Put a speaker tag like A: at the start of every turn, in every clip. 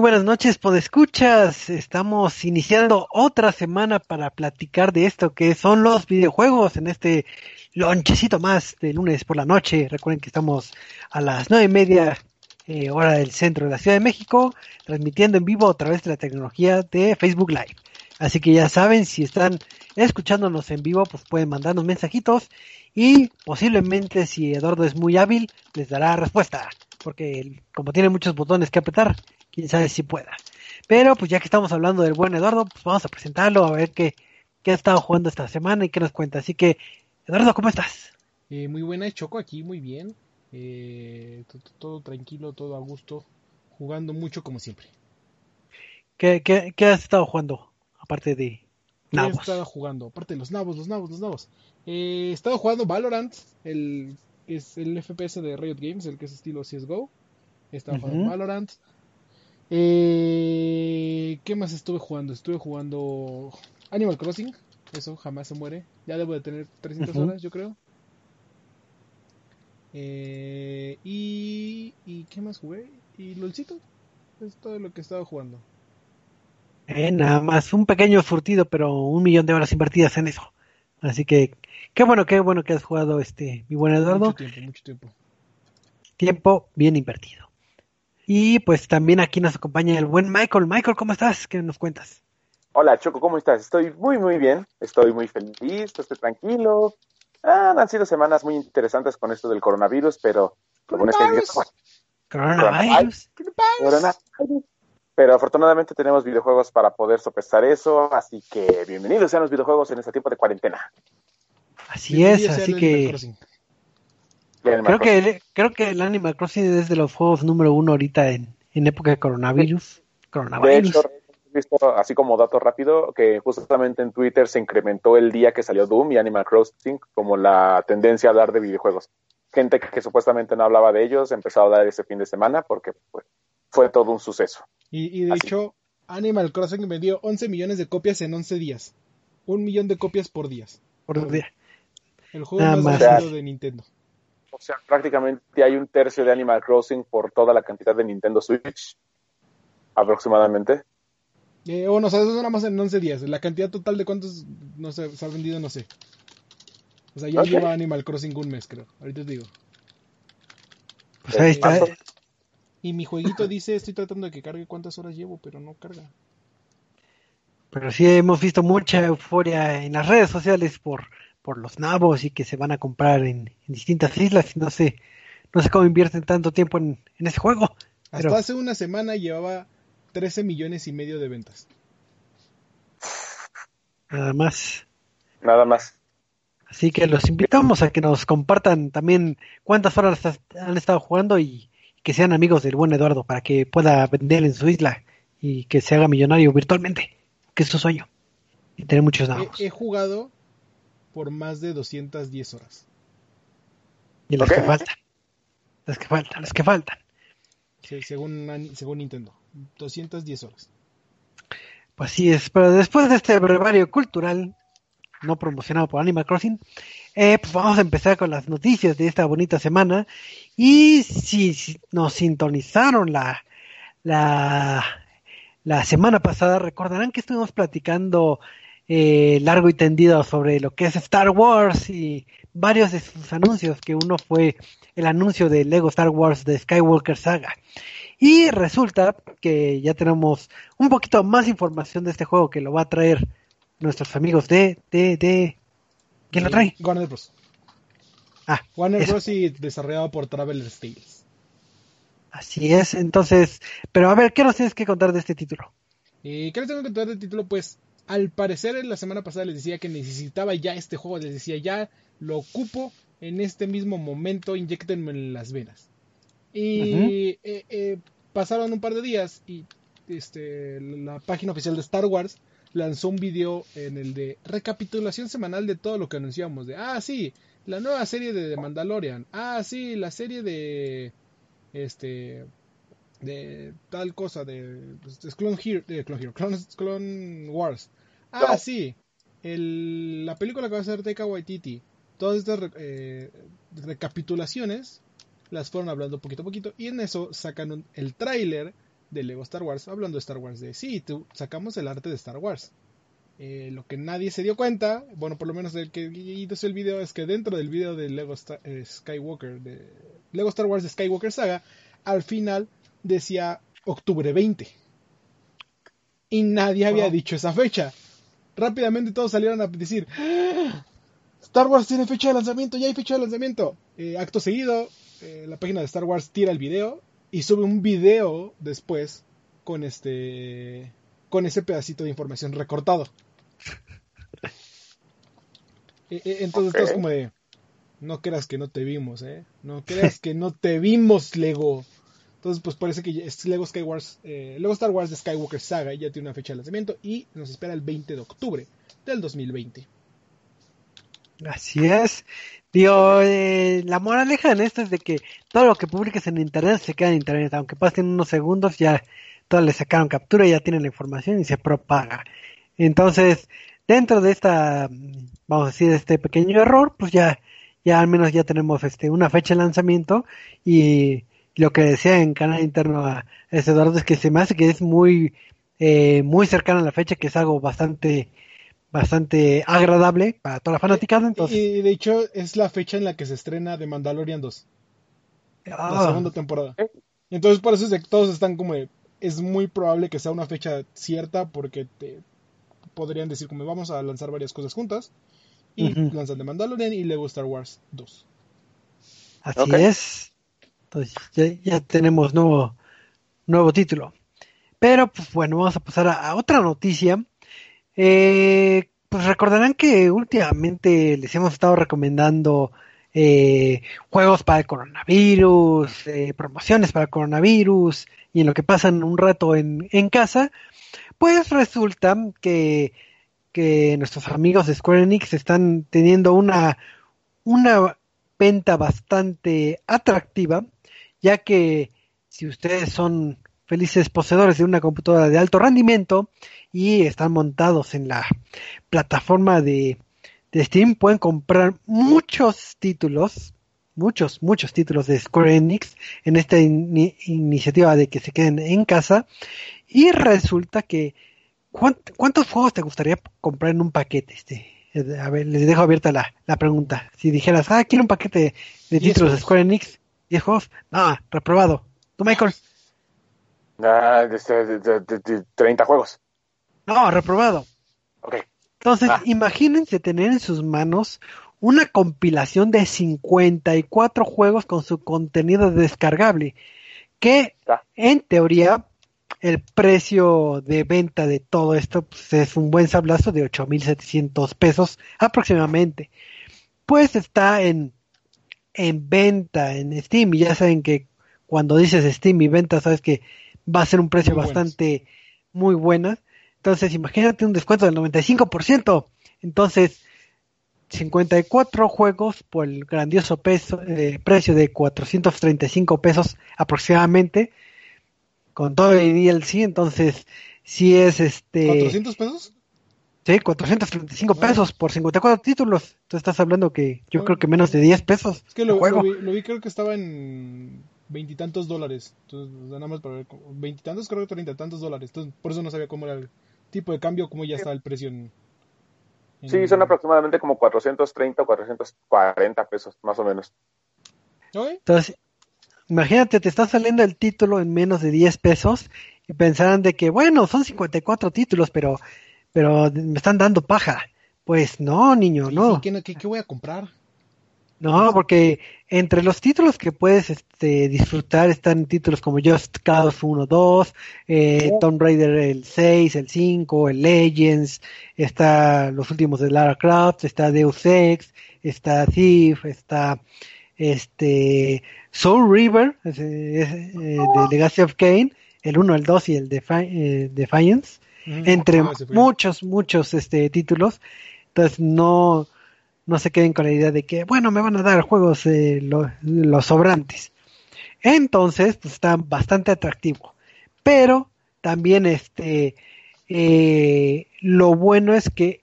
A: Muy buenas noches, podescuchas. Estamos iniciando otra semana para platicar de esto que son los videojuegos en este lonchecito más de lunes por la noche. Recuerden que estamos a las nueve y media eh, hora del centro de la Ciudad de México, transmitiendo en vivo a través de la tecnología de Facebook Live. Así que ya saben, si están escuchándonos en vivo, pues pueden mandarnos mensajitos y posiblemente si Eduardo es muy hábil, les dará respuesta. Porque como tiene muchos botones que apretar, quién sabe si pueda. Pero pues ya que estamos hablando del buen Eduardo, pues vamos a presentarlo, a ver qué, qué ha estado jugando esta semana y qué nos cuenta. Así que, Eduardo, ¿cómo estás?
B: Eh, muy buena, Choco aquí, muy bien. Eh, todo, todo tranquilo, todo a gusto, jugando mucho como siempre.
A: ¿Qué, qué, qué has estado jugando? Aparte de
B: ¿Qué he
A: Nabos.
B: estado jugando? Aparte de los nabos, los nabos, los nabos. Eh, he estado jugando Valorant, el que es el FPS de Riot Games, el que es estilo CSGO. He estado jugando. Valorant. Eh, ¿Qué más estuve jugando? Estuve jugando Animal Crossing. Eso jamás se muere. Ya debo de tener 300
A: Ujú.
B: horas, yo creo. Eh, y, y ¿qué más jugué? Y LOLcito. Es todo lo que he estado jugando.
A: Eh, nada más, un pequeño surtido, pero un millón de horas invertidas en eso. Así que, qué bueno, qué bueno que has jugado este, mi buen Eduardo.
B: Mucho tiempo, mucho tiempo.
A: Tiempo bien invertido. Y pues también aquí nos acompaña el buen Michael. Michael, ¿cómo estás? ¿Qué nos cuentas?
C: Hola Choco, ¿cómo estás? Estoy muy muy bien, estoy muy feliz, estoy tranquilo. Ah, han sido semanas muy interesantes con esto del coronavirus, pero lo bueno es que videojuegos.
A: Coronavirus.
C: Coronavirus. Pero afortunadamente tenemos videojuegos para poder sopesar eso, así que bienvenidos sean los videojuegos en este tiempo de cuarentena.
A: Así es, así que creo
C: Crossing.
A: que creo que el Animal Crossing es de los juegos número uno ahorita en, en época de coronavirus.
C: De
A: Coronavirus.
C: hecho, he visto así como dato rápido que justamente en Twitter se incrementó el día que salió Doom y Animal Crossing como la tendencia a hablar de videojuegos. Gente que, que supuestamente no hablaba de ellos empezó a hablar ese fin de semana porque pues, fue todo un suceso.
B: Y, y de
C: Así.
B: hecho, Animal Crossing vendió 11 millones de copias en 11 días. Un millón de copias por día.
A: por día.
B: El juego
A: Nada
B: más
A: más.
B: vendido de Nintendo.
C: O sea, prácticamente hay un tercio de Animal Crossing por toda la cantidad de Nintendo Switch, aproximadamente.
B: Eh, bueno, o sea, eso es nada más en 11 días. La cantidad total de cuántos no sé, se ha vendido, no sé. O sea, ya
C: Ok.
B: lleva Animal Crossing un mes, creo. Ahorita te digo.
A: Pues ahí está.
B: Y mi jueguito dice, estoy tratando de que cargue cuántas horas llevo, pero no carga.
A: Pero sí hemos visto mucha euforia en las redes sociales por, por los nabos y que se van a comprar en, en distintas islas y no sé, no sé cómo invierten tanto tiempo en, en ese juego.
B: Hasta
A: Pero
B: hace una semana llevaba 13 millones y medio de ventas.
A: Nada más.
C: Nada más.
A: Así que los invitamos a que nos compartan también cuántas horas han estado jugando y que sean amigos del buen Eduardo para que pueda vender en su isla y que se haga millonario virtualmente, que es su sueño. Y tener muchos nabos.
B: He, he jugado por más de 210 horas.
A: y las que faltan. Las que faltan, las que faltan.
B: Sí, según, según Nintendo. 210 horas.
A: Pues sí es, pero después de este brevario cultural, no promocionado por Animal Crossing, eh, pues vamos a empezar con las noticias de esta bonita semana. Y si, si nos sintonizaron la, la, la semana pasada, recordarán que estuvimos platicando eh, largo y tendido sobre lo que es Star Wars y varios de sus anuncios, que uno fue el anuncio de Lego Star Wars de Skywalker Saga. Y resulta que ya tenemos un poquito más información de este juego que lo va a traer nuestros amigos de, de, de... ¿Quién lo trae?
B: Warner Bros.
A: Ah,
B: Warner
A: eso.
B: Bros. y desarrollado por Traveler's Tales.
A: Así es, entonces, pero a ver, ¿qué nos tienes que contar de este título?
B: Eh, ¿Qué les tengo que contar del título? Pues al parecer en la semana pasada les decía que necesitaba ya este juego, les decía ya lo ocupo en este mismo momento, inyectenme en las venas. Y eh, eh, pasaron un par de días y este, la página oficial de Star Wars lanzó un video en el de recapitulación semanal de todo lo que anunciamos. De, ah, sí, la nueva serie de The Mandalorian. Ah, sí, la serie de... Este de tal cosa de, pues, es Clone, Hero, de Clone, Hero, Clone, Clone Wars. Ah,
C: No.
B: sí, el- la película que va a hacer Taika Waititi. Todas estas eh, recapitulaciones las fueron hablando poquito a poquito y en eso sacan un- el tráiler de Lego Star Wars hablando de Star Wars de sí, tú, sacamos el arte de Star Wars. Eh, lo que nadie se dio cuenta, bueno, por lo menos el que hizo el video es que dentro del video de Lego Sta- eh, Skywalker, de Lego Star Wars de Skywalker Saga, al final decía octubre 20. Y nadie había dicho esa fecha. Rápidamente todos salieron a decir, "¡Ah! Star Wars tiene fecha de lanzamiento, ya hay fecha de lanzamiento. Eh, acto seguido, eh, la página de Star Wars tira el video y sube un video después con este con ese pedacito de información recortado. Eh, eh, entonces
C: Ok.
B: todos como de no creas que no te vimos, eh. No creas que no te vimos, Lego. Entonces, pues parece que es Lego Skywars, eh, Lego Star Wars de Skywalker Saga ya tiene una fecha de lanzamiento y nos espera el 20 de octubre del 2020.
A: Así es. Digo, eh, la moraleja en esto es de que todo lo que publiques en internet se queda en internet, aunque pasen unos segundos ya todos le sacaron captura, ya tienen la información y se propaga. Entonces, dentro de esta, vamos a decir, este pequeño error, pues ya, ya al menos ya tenemos este una fecha de lanzamiento y lo que decía en canal interno a ese Eduardo es que se me hace que es muy, eh, muy cercana a la fecha, que es algo bastante, bastante agradable para toda la fanaticada. Entonces,
B: Y de hecho es la fecha en la que se estrena The Mandalorian 2, la
A: ah,
B: segunda temporada.
C: ¿Eh?
B: Entonces por eso es de que todos están como de, es muy probable que sea una fecha cierta porque te podrían decir como vamos a lanzar varias cosas juntas y
A: Ujú.
B: lanzan The Mandalorian y luego Star Wars 2.
A: así es. Entonces ya, tenemos nuevo, nuevo título. Pero pues bueno, vamos a pasar a, a otra noticia. Eh, pues recordarán que últimamente les hemos estado recomendando eh, juegos para el coronavirus, eh, promociones para el coronavirus y en lo que pasan un rato en, en casa. Pues resulta que, que nuestros amigos de Square Enix están teniendo una, una venta bastante atractiva, ya que si ustedes son felices poseedores de una computadora de alto rendimiento y están montados en la plataforma de, de Steam, pueden comprar muchos títulos, muchos, muchos títulos de Square Enix en esta ini- iniciativa de que se queden en casa. Y resulta que, ¿cuánt- ¿cuántos juegos te gustaría comprar en un paquete? Este? Eh, A ver, les dejo abierta la, la pregunta. Si dijeras, ah, quiero un paquete de títulos de. Square Enix, 10 juegos, no, reprobado. ¿Tú, Michael?
C: Ah, de, de- de 30 juegos.
A: No, reprobado.
C: Ok.
A: Entonces,
C: Ah.
A: imagínense tener en sus manos una compilación de 54 juegos con su contenido descargable, que
C: Ah.
A: en teoría el precio de venta de todo esto pues, es un buen sablazo de 8.700 pesos aproximadamente. Pues está en, en venta en Steam y ya saben que cuando dices Steam y venta sabes que va a ser un precio
B: Muy buenas.
A: bastante muy buena. Entonces imagínate un descuento del 95%. Entonces 54 juegos por el grandioso peso, eh, precio de 435 pesos aproximadamente con todo el DLC, entonces si es este
B: ¿400 pesos?
A: Sí, 435
B: Bueno.
A: pesos por 54 títulos. Tú estás hablando que yo
B: Bueno.
A: creo que menos de 10 pesos.
B: Es que lo,
A: el juego.
B: lo vi, lo vi, creo que estaba en veintitantos dólares. Entonces, nada más para ver. Veintitantos, creo que treinta y tantos dólares. Entonces, por eso no sabía cómo era el tipo de cambio, cómo ya está el precio en. en-
C: Sí, son aproximadamente como 430 o 440 pesos, más o menos.
B: Ok,
A: Entonces, imagínate, te está saliendo el título en menos de 10 pesos y pensarán de que, bueno, son 54 títulos, pero, pero me están dando paja. Pues no, niño,
B: ¿y-
A: no.
B: ¿qué, qué, qué voy a comprar?
A: No, porque entre los títulos que puedes este, disfrutar están títulos como Just Cause 1, 2, eh,
C: Oh.
A: Tomb Raider el 6, el 5, el Legends, está los últimos de Lara Croft, está Deus Ex, está Thief, está este Soul River es, es, eh, de Legacy of Kane, el 1, el 2 y el Defi- eh, Defiance Entre
B: Ah,
A: muchos, muchos este, títulos. Entonces no, no se queden con la idea de que, bueno, me van a dar juegos eh, lo- los sobrantes. Entonces, pues está bastante atractivo. Pero también este eh, lo bueno es que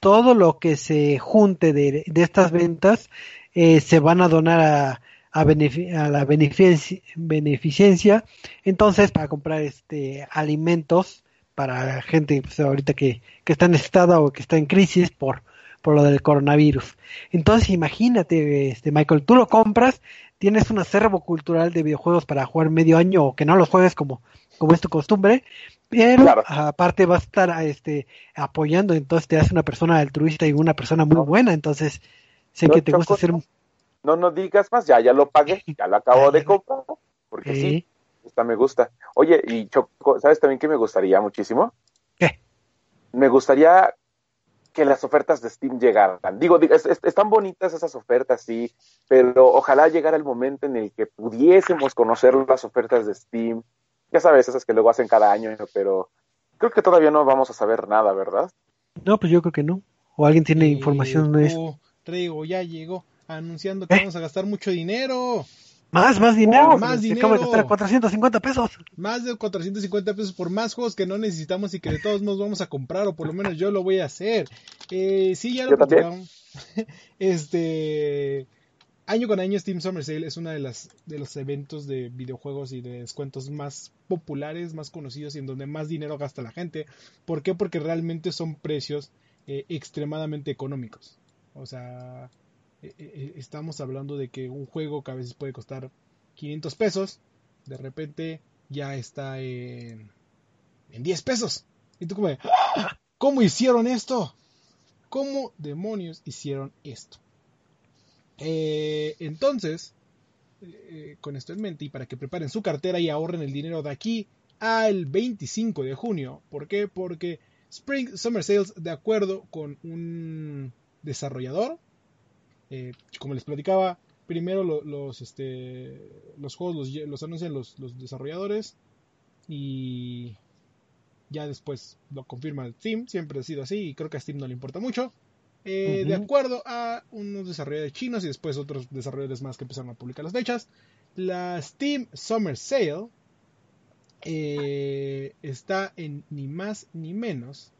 A: todo lo que se junte de, de estas ventas eh, se van a donar a, a, benefi- a la beneficencia entonces para comprar este alimentos para gente pues, ahorita que, que está necesitada o que está en crisis por, por lo del coronavirus. Entonces imagínate, este Michael, tú lo compras, tienes un acervo cultural de videojuegos para jugar medio año o que no los juegues como, como es tu costumbre, pero
C: Claro.
A: aparte vas a estar este, apoyando, entonces te hace una persona altruista y una persona muy buena, entonces sé
C: No,
A: que te gusta hacer
C: no. No, no digas más, ya, ya lo pagué, ya lo acabo de comprar, porque sí,
A: Sí.
C: Esta me gusta. Oye, y Choco, ¿sabes también que me gustaría muchísimo?
A: ¿Qué?
C: Me gustaría que las ofertas de Steam llegaran. Digo, digo, es- es- están bonitas esas ofertas, sí, pero ojalá llegara el momento en el que pudiésemos conocer las ofertas de Steam. Ya sabes, esas que luego hacen cada año, pero creo que todavía no vamos a saber nada, ¿verdad?
A: No, pues yo creo que no. O alguien tiene
B: Eh,
A: información de eso.
B: oh, Trego ya llegó anunciando que
A: ¿Eh?
B: vamos a gastar mucho dinero.
A: Más, más dinero.
B: Oh, más
A: se acaba de
B: dinero.
A: gastar 450 pesos.
B: Más de 450 pesos por más juegos que no necesitamos y que de todos modos vamos a comprar, o por lo menos yo lo voy a hacer. Eh, sí, ya lo platicamos. Este. Año con año Steam Summer Sale es uno de, las, de los eventos de videojuegos y de descuentos más populares, más conocidos y en donde más dinero gasta la gente. ¿Por qué? Porque realmente son precios eh, extremadamente económicos. O sea, estamos hablando de que un juego que a veces puede costar 500 pesos, de repente ya está en, en 10 pesos. Y tú como, "¡Ah! ¿cómo hicieron esto? ¿Cómo demonios hicieron esto? Eh, entonces, eh, con esto en mente y para que preparen su cartera y ahorren el dinero de aquí al 25 de junio. ¿Por qué? Porque Spring Summer Sales, de acuerdo con un desarrollador, eh, como les platicaba, primero lo- los, este, los juegos los, anuncian los, los desarrolladores y ya después lo confirma Steam, siempre ha sido así y creo que a Steam no le importa mucho. Eh, De acuerdo a unos desarrolladores chinos y después otros desarrolladores más que empezaron a publicar las fechas, la Steam Summer Sale eh, está en ni más ni menos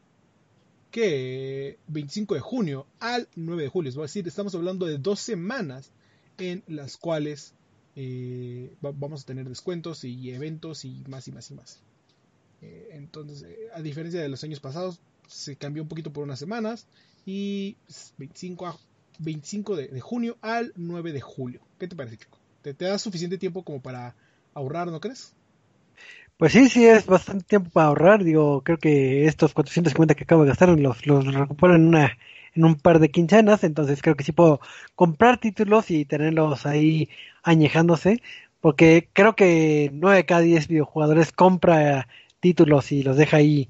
B: que 25 de junio al 9 de julio. Es decir, estamos hablando de dos semanas en las cuales eh, va- vamos a tener descuentos y eventos y más y más y más. Eh, entonces, eh, a diferencia de los años pasados, se cambió un poquito por unas semanas y pues, 25, a- 25 de, de junio al 9 de julio. ¿Qué te parece, Chico? ¿Te, te da suficiente tiempo como para ahorrar, no crees?
A: Pues sí, sí, es bastante tiempo para ahorrar. Digo, creo que estos 450 que acabo de gastar los, los recupero en, una, en un par de quincenas. Entonces creo que sí puedo comprar títulos y tenerlos ahí añejándose. Porque creo que 9 de cada 10 videojugadores compra títulos y los deja ahí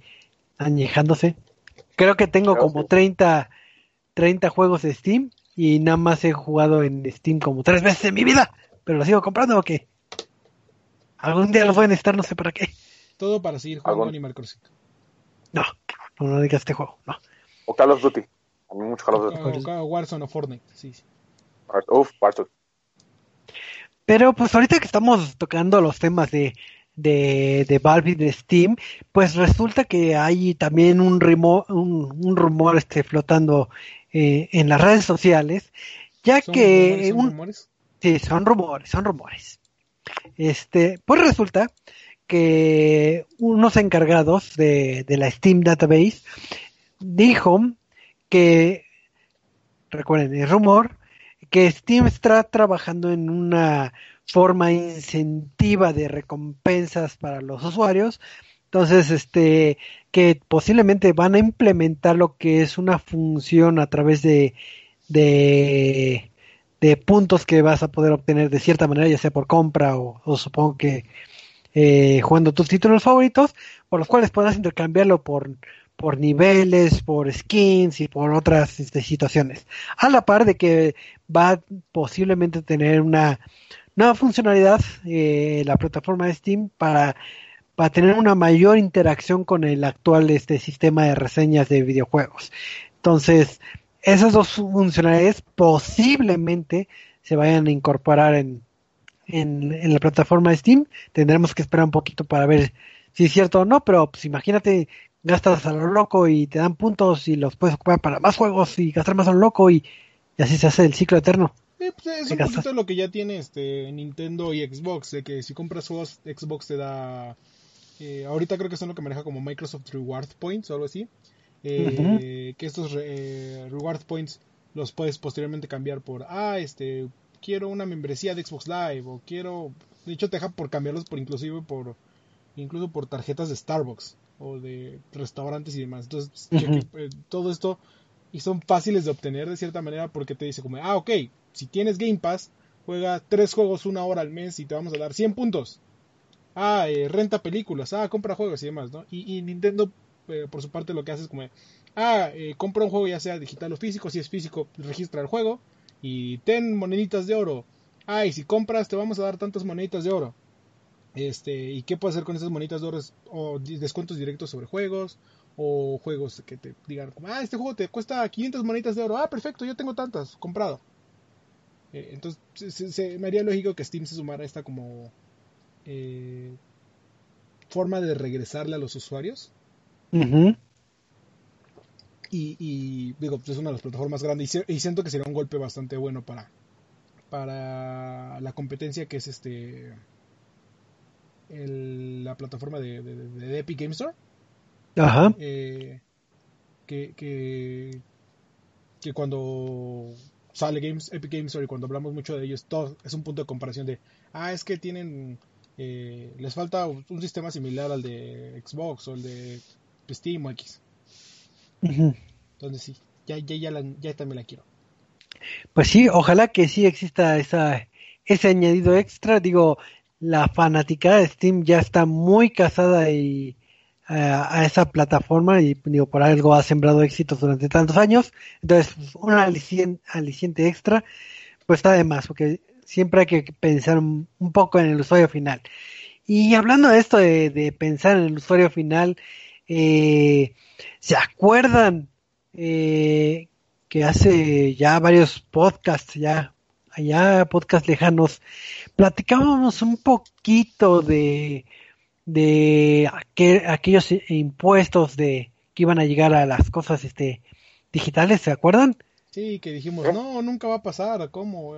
A: añejándose. Creo que tengo como
C: que-
A: 30, 30 juegos de Steam y nada más he jugado en Steam como tres veces en mi vida, pero los sigo comprando o qué. Algún día los voy a necesitar, no sé para qué.
B: Todo para seguir jugando
C: Algún-
B: Animal Crossing.
A: No, no, no digas este juego, no.
C: O Call of Duty. A mí mucho Call of Duty.
B: O, o Warzone o Fortnite. Sí, sí.
C: Uf, Warzone.
A: Pero pues ahorita que estamos tocando los temas de, de, de Valve y de Steam, pues resulta que hay también un, rimo- un, un rumor este, flotando eh, en las redes sociales, ya
B: ¿Son
A: que
B: rumores, son
A: un,
B: rumores?
A: Sí, son rumores, son rumores. Este, pues resulta que unos encargados de, de la Steam Database dijo que, recuerden, es rumor, que Steam está trabajando en una forma incentiva de recompensas para los usuarios. Entonces, este, que posiblemente van a implementar lo que es una función a través de, de, de puntos que vas a poder obtener de cierta manera, ya sea por compra o, supongo que eh, jugando tus títulos favoritos, por los cuales podrás intercambiarlo por, por niveles, por skins y por otras este, situaciones. A la par de que va posiblemente tener una nueva funcionalidad eh, la plataforma de Steam para, para tener una mayor interacción con el actual este sistema de reseñas de videojuegos. Entonces, esas dos funcionalidades posiblemente se vayan a incorporar en, en, en la plataforma de Steam. Tendremos que esperar un poquito para ver si es cierto o no, pero pues imagínate, gastas a lo loco y te dan puntos y los puedes ocupar para más juegos y gastar más a lo loco y, y así se hace el ciclo eterno.
B: Eh, pues, es un
A: gastas.
B: poquito lo que ya tiene este Nintendo y Xbox, de que si compras juegos, Xbox te da... eh, ahorita creo que son lo que maneja como Microsoft Reward Points o algo así. Eh, Que estos eh, Reward Points los puedes posteriormente cambiar por, ah, este, quiero una membresía de Xbox Live o quiero... De hecho te deja por cambiarlos por inclusive por... Incluso por tarjetas de Starbucks o de restaurantes y demás. Entonces, eh, todo esto y son fáciles de obtener de cierta manera porque te dice como, ah, ok, si tienes Game Pass, juega tres juegos una hora al mes y te vamos a dar 100 puntos. Ah, eh, renta películas, ah, compra juegos y demás, ¿no? Y, y Nintendo, eh, por su parte, lo que hace es como, ah, eh, compra un juego ya sea digital o físico, si es físico, registra el juego y ten moneditas de oro. Ah, y si compras, te vamos a dar tantas moneditas de oro. Este, ¿y qué puedes hacer con esas moneditas de oro? O descuentos directos sobre juegos, o juegos que te digan, como, ah, este juego te cuesta 500 moneditas de oro. Ah, perfecto, yo tengo tantas, comprado. Eh, entonces, se, me haría lógico que Steam se sumara a esta como forma de regresarle a los usuarios.
A: Ujú.
B: Y, y, digo, pues, es una de las plataformas grandes y, si- y siento que sería un golpe bastante bueno para, para la competencia que es este el- la plataforma de, de- de- de Epic Game Store.
A: Ajá.
B: eh, que, que, que cuando sale Games, Epic Games Store y cuando hablamos mucho de ellos, todo es un punto de comparación de, ah, es que tienen, eh, les falta un sistema similar al de Xbox o el de Steam o X. Entonces sí, ya, ya, ya, la- ya también la quiero.
A: Pues sí, ojalá que sí exista esa, ese añadido extra. Digo, la fanaticada de Steam ya está muy casada y, a, a esa plataforma y digo, por algo ha sembrado éxitos durante tantos años. Entonces, pues, un alicien- aliciente extra, pues está de más, porque siempre hay que pensar un, un poco en el usuario final. Y hablando de esto de, de pensar en el usuario final, eh, ¿se acuerdan eh, que hace ya varios podcasts, ya allá podcasts lejanos, platicábamos un poquito de, de aquel- aquellos impuestos de que iban a llegar a las cosas este digitales, ¿se acuerdan?
B: Sí, que dijimos, no, nunca va a pasar, ¿cómo?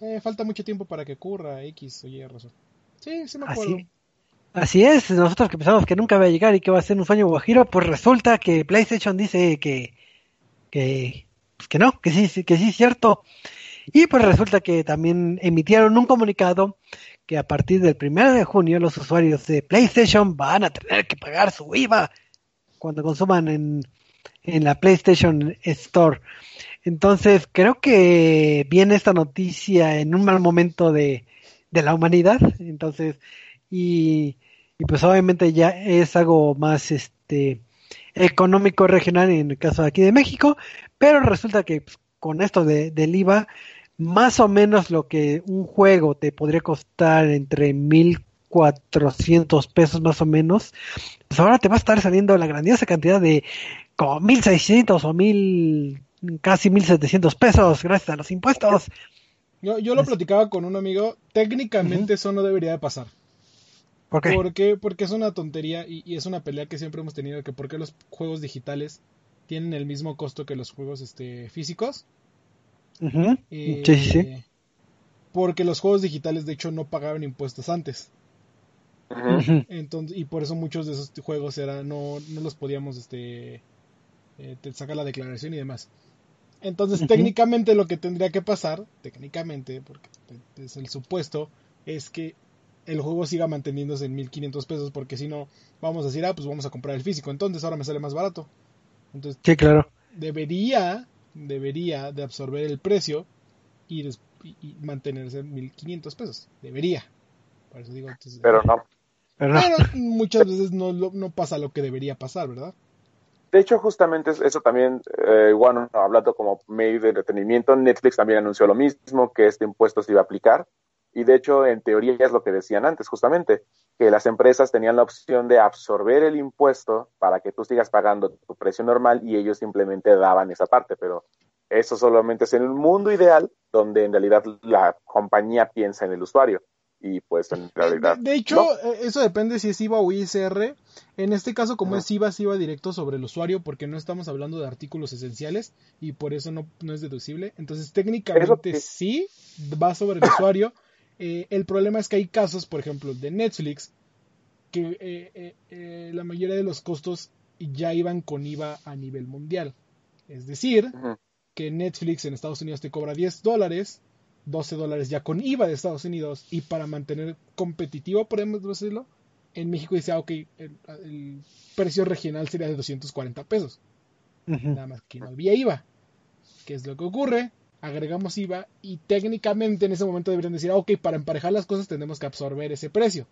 B: Eh, falta mucho tiempo para que ocurra X o Y razón. Sí, sí me acuerdo.
A: Así, así es, nosotros que pensamos que nunca va a llegar y que va a ser un sueño guajiro, pues resulta que PlayStation dice que, que, pues que no, que sí, que sí es cierto. Y pues resulta que también emitieron un comunicado que a partir del primero de junio los usuarios de PlayStation van a tener que pagar su IVA cuando consuman en, en la PlayStation Store. Entonces creo que viene esta noticia en un mal momento de, de la humanidad. Entonces, y, y pues obviamente ya es algo más este económico regional en el caso de aquí de México, pero resulta que pues, con esto de, del IVA, más o menos lo que un juego te podría costar entre 1400 pesos más o menos, pues ahora te va a estar saliendo la grandiosa cantidad de como 1600 o 1000 casi 1700 pesos gracias a los impuestos.
B: Yo, yo lo platicaba con un amigo, técnicamente eso no debería de pasar.
A: ¿Por qué?
B: ¿Por qué? Porque es una tontería y, y es una pelea que siempre hemos tenido que por qué los juegos digitales tienen el mismo costo que los juegos este, físicos. Eh,
A: Sí, sí, sí.
B: Porque los juegos digitales de hecho no pagaban impuestos antes.
C: Ujú.
B: Entonces, y por eso muchos de esos juegos era, no, no los podíamos este, eh, sacar la declaración y demás. Entonces, técnicamente lo que tendría que pasar, técnicamente, porque es el supuesto, es que el juego siga manteniéndose en 1500 pesos, porque si no, vamos a decir, ah, pues vamos a comprar el físico, entonces ahora me sale más barato. Entonces,
A: Sí, claro.
B: debería, debería de absorber el precio y, des- y- y mantenerse en 1500 pesos. Debería. Por eso digo, entonces,
C: Pero no.
A: Pero no.
B: muchas veces no, lo- no pasa lo que debería pasar, ¿verdad?
C: De hecho, justamente es- eso también, eh, bueno, hablando como medio de entretenimiento, Netflix también anunció lo mismo, que este impuesto se iba a aplicar. Y de hecho, en teoría es lo que decían antes, justamente, que las empresas tenían la opción de absorber el impuesto para que tú sigas pagando tu precio normal y ellos simplemente daban esa parte. Pero eso solamente es en un mundo ideal donde en realidad la compañía piensa en el usuario. Y pues en realidad.
B: De, de hecho,
C: no.
B: eh, eso depende si es IVA o ISR. En este caso, como es IVA, es IVA directo sobre el usuario porque no estamos hablando de artículos esenciales y por eso no, no es deducible. Entonces, técnicamente
C: que-
B: sí va sobre el usuario. Eh, el problema es que hay casos, por ejemplo, de Netflix, que eh, eh, eh, la mayoría de los costos ya iban con IVA a nivel mundial. Es decir, que Netflix en Estados Unidos te cobra 10 dólares, 12 dólares ya con IVA de Estados Unidos, y para mantener competitivo, podemos decirlo, en México dice, ah, ok, el, el precio regional sería de 240 pesos, nada más que no había IVA. ¿Qué es lo que ocurre? Agregamos IVA y técnicamente en ese momento deberían decir, ah, ok, para emparejar las cosas tenemos que absorber ese precio.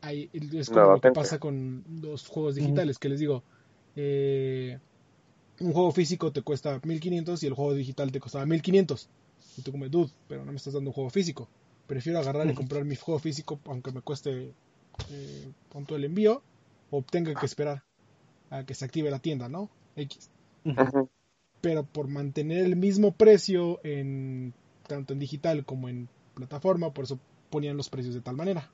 B: Ahí es como
C: No,
B: lo que pasa con los juegos digitales, que les digo, eh, un juego físico te cuesta 1500 y el juego digital te costaba 1500. Y tú como, dude, pero no me estás dando un juego físico. Prefiero agarrar y comprar mi juego físico aunque me cueste eh, punto el envío o tenga que esperar a que se active la tienda, ¿no? X. Pero por mantener el mismo precio en tanto en digital como en plataforma, por eso ponían los precios de tal manera.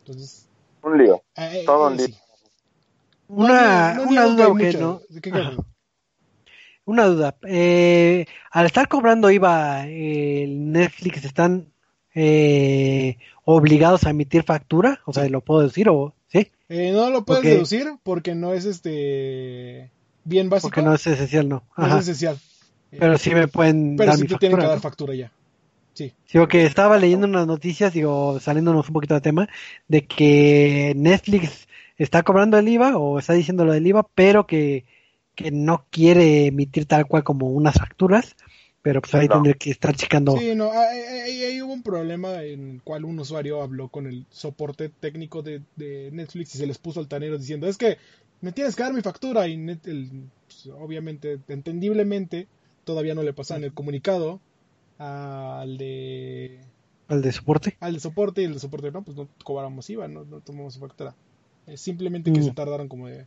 B: Entonces,
C: Un lío.
B: eh,
C: Todo un
B: eh,
C: lío.
B: sí.
A: Una,
B: No, no
A: una duda
B: hay
A: que
B: mucho.
A: no.
B: ¿Qué- qué-
A: Ajá. Una duda. Eh, al estar cobrando IVA, eh, Netflix están eh, obligados a emitir factura, o sea, lo puedo decir o sí,
B: Eh, no lo puedes deducir porque no es este bien básico.
A: porque no es esencial, no.
B: no es esencial. Eh,
A: Pero sí me pueden
B: pero
A: dar
B: sí
A: mi
B: te tienen que
A: factura.
B: dar factura ya. Sí.
A: Sí, porque estaba leyendo unas noticias, digo, saliéndonos un poquito de tema, de que Netflix está cobrando el IVA o está diciendo lo del IVA, pero que, que no quiere emitir tal cual como unas facturas, pero pues ahí
C: No.
A: tendré que estar checando.
B: Sí, no, ahí, ahí- ahí hubo un problema en el cual un usuario habló con el soporte técnico de, de Netflix y se les puso altaneros diciendo, es que me tienes que dar mi factura y Net- el- pues, obviamente, entendiblemente, todavía no le pasaban el comunicado al de
A: al de soporte.
B: al de soporte y el de soporte no, pues no cobramos IVA, no, no tomamos factura. Es simplemente que
A: Mm.
B: se tardaron como de...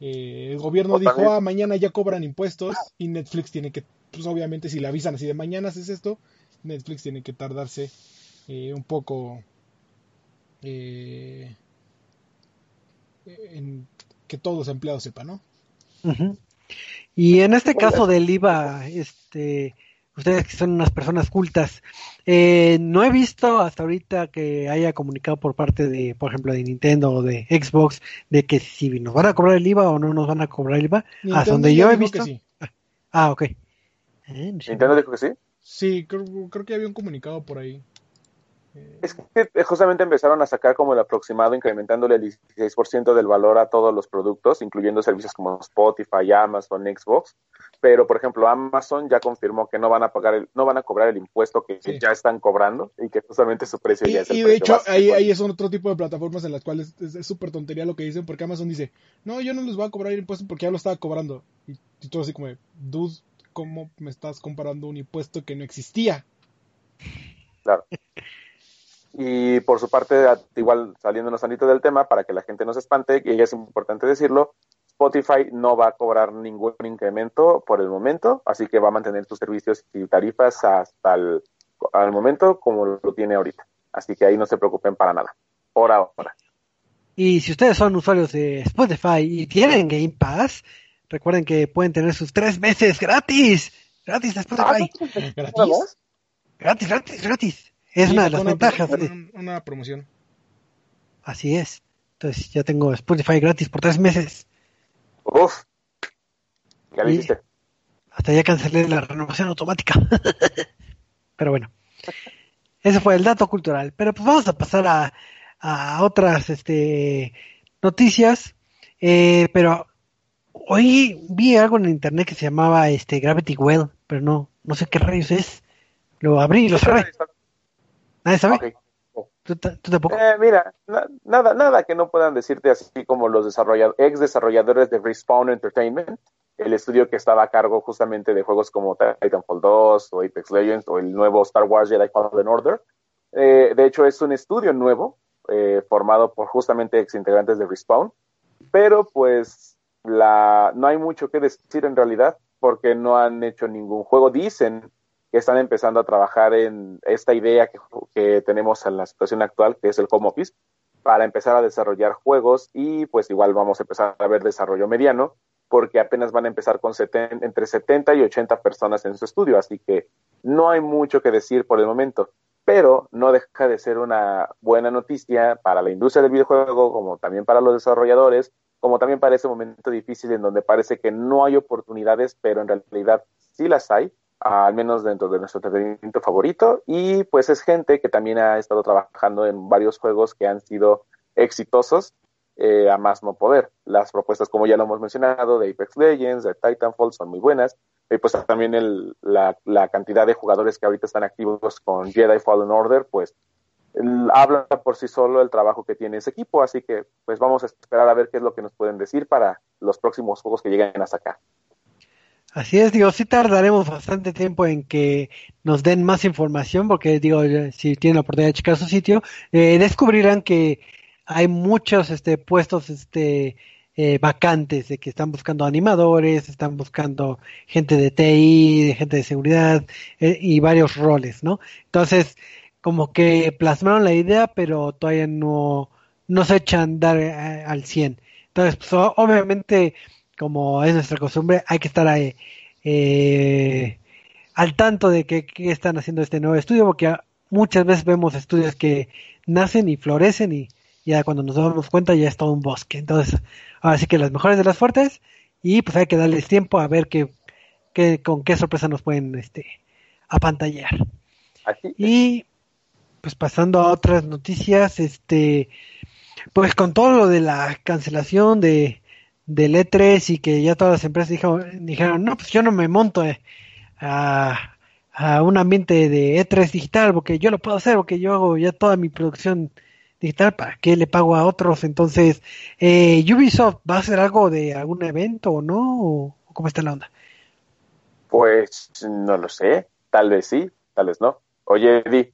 B: eh, el gobierno
C: O
B: dijo,
C: también-
B: ah, mañana ya cobran impuestos y Netflix tiene que, pues obviamente si le avisan así de mañana haces esto, Netflix tiene que tardarse eh, un poco eh, en que todos los empleados sepan, ¿no?
A: Y en este caso del IVA, este, ustedes que son unas personas cultas, eh, no he visto hasta ahorita que haya comunicado por parte de, por ejemplo, de Nintendo o de Xbox, de que si nos van a cobrar el IVA o no nos van a cobrar el IVA. Hasta donde yo he visto.
B: sí.
A: Ah, ok. Eh.
C: Nintendo dijo que sí.
B: Sí, creo, creo que había un comunicado por ahí. Eh,
C: Es que eh, justamente empezaron a sacar como el aproximado, incrementándole el 16% del valor a todos los productos, incluyendo servicios como Spotify, Amazon, Xbox, pero por ejemplo Amazon ya confirmó que no van a pagar el, no van a cobrar el impuesto que
B: Sí.
C: ya están cobrando y que justamente su precio
B: Y,
C: ya es el
B: y de
C: precio
B: hecho,
C: básico.
B: ahí, ahí son otro tipo de plataformas en las cuales es súper tontería lo que dicen, porque Amazon dice, no, yo no les voy a cobrar el impuesto porque ya lo estaba cobrando. Y, y todo así como, de, dude, ¿cómo me estás comparando un impuesto que no existía?
C: Claro. Y por su parte, igual saliéndonos tantito del tema, para que la gente no se espante, y es importante decirlo, Spotify no va a cobrar ningún incremento por el momento, así que va a mantener sus servicios y tarifas hasta el al momento como lo tiene ahorita. Así que ahí no se preocupen para nada. Por ahora.
A: Y si ustedes son usuarios de Spotify y tienen Game Pass, recuerden que pueden tener sus tres meses gratis. Gratis de Spotify.
B: ¿Gratis?
A: Gratis, gratis, gratis. Es
B: Sí,
A: una de las ventajas.
B: una,
A: de-
B: una promoción.
A: Así es. Entonces ya tengo Spotify gratis por tres meses.
C: Uf. Ya hiciste.
A: Hasta ya cancelé la renovación automática. Pero bueno. Ese fue el dato cultural. Pero pues vamos a pasar a, a otras este, noticias. Eh, pero hoy vi algo en internet que se llamaba este Gravity Well, pero no, no sé qué rayos es. Lo abrí y lo cerré. Nadie sabe. ¿Tú, ta- tú tampoco?
C: Eh, mira, na- nada, nada que no puedan decirte así como los desarrollad- ex desarrolladores de Respawn Entertainment, el estudio que estaba a cargo justamente de juegos como Titanfall 2 o Apex Legends o el nuevo Star Wars Jedi Fallen Order. Eh, de hecho, es un estudio nuevo eh, formado por justamente ex integrantes de Respawn, pero pues la, no hay mucho que decir en realidad porque no han hecho ningún juego. Dicen que están empezando a trabajar en esta idea que, tenemos en la situación actual, que es el home office, para empezar a desarrollar juegos y pues igual vamos a empezar a ver desarrollo mediano, porque apenas van a empezar con seten- entre 70 y 80 personas en su estudio, así que no hay mucho que decir por el momento, pero no deja de ser una buena noticia para la industria del videojuego, como también para los desarrolladores, como también para ese momento difícil en donde parece que no hay oportunidades, pero en realidad sí las hay, al menos dentro de nuestro entretenimiento favorito, y pues es gente que también ha estado trabajando en varios juegos que han sido exitosos eh, a más no poder. Las propuestas, como ya lo hemos mencionado, de Apex Legends, de Titanfall, son muy buenas, y pues también el, la, la cantidad de jugadores que ahorita están activos con Jedi Fallen Order, pues habla por sí solo el trabajo que tiene ese equipo, así que pues vamos a esperar a ver qué es lo que nos pueden decir para los próximos juegos que lleguen hasta acá.
A: Así es, digo, sí tardaremos bastante tiempo en que nos den más información, porque digo, si tienen la oportunidad de checar su sitio, eh, descubrirán que hay muchos este, puestos este, eh, vacantes, de que están buscando animadores, están buscando gente de TI, de gente de seguridad eh, y varios roles, ¿no? Entonces, como que plasmaron la idea, pero todavía no, no se echan a andar eh, al 100. Entonces, pues, obviamente, como es nuestra costumbre, hay que estar ahí, eh, al tanto de que, que están haciendo este nuevo estudio, porque muchas veces vemos estudios que nacen y florecen y ya cuando nos damos cuenta ya es todo un bosque. Entonces, ahora sí que las mejores de las fuertes y pues hay que darles tiempo a ver qué, qué, con qué sorpresa nos pueden este, apantallar.
C: Aquí,
A: Y pues pasando a otras noticias, este, pues con todo lo de la cancelación de del E3 y que ya todas las empresas dijeron, no, pues yo no me monto eh, a, a un ambiente de E3 digital porque yo lo puedo hacer, porque yo hago ya toda mi producción digital, ¿para qué le pago a otros? Entonces, eh, Ubisoft va a hacer algo de algún evento o no, o cómo está la onda.
C: Pues no lo sé, tal vez sí, tal vez no. Oye, Eddie,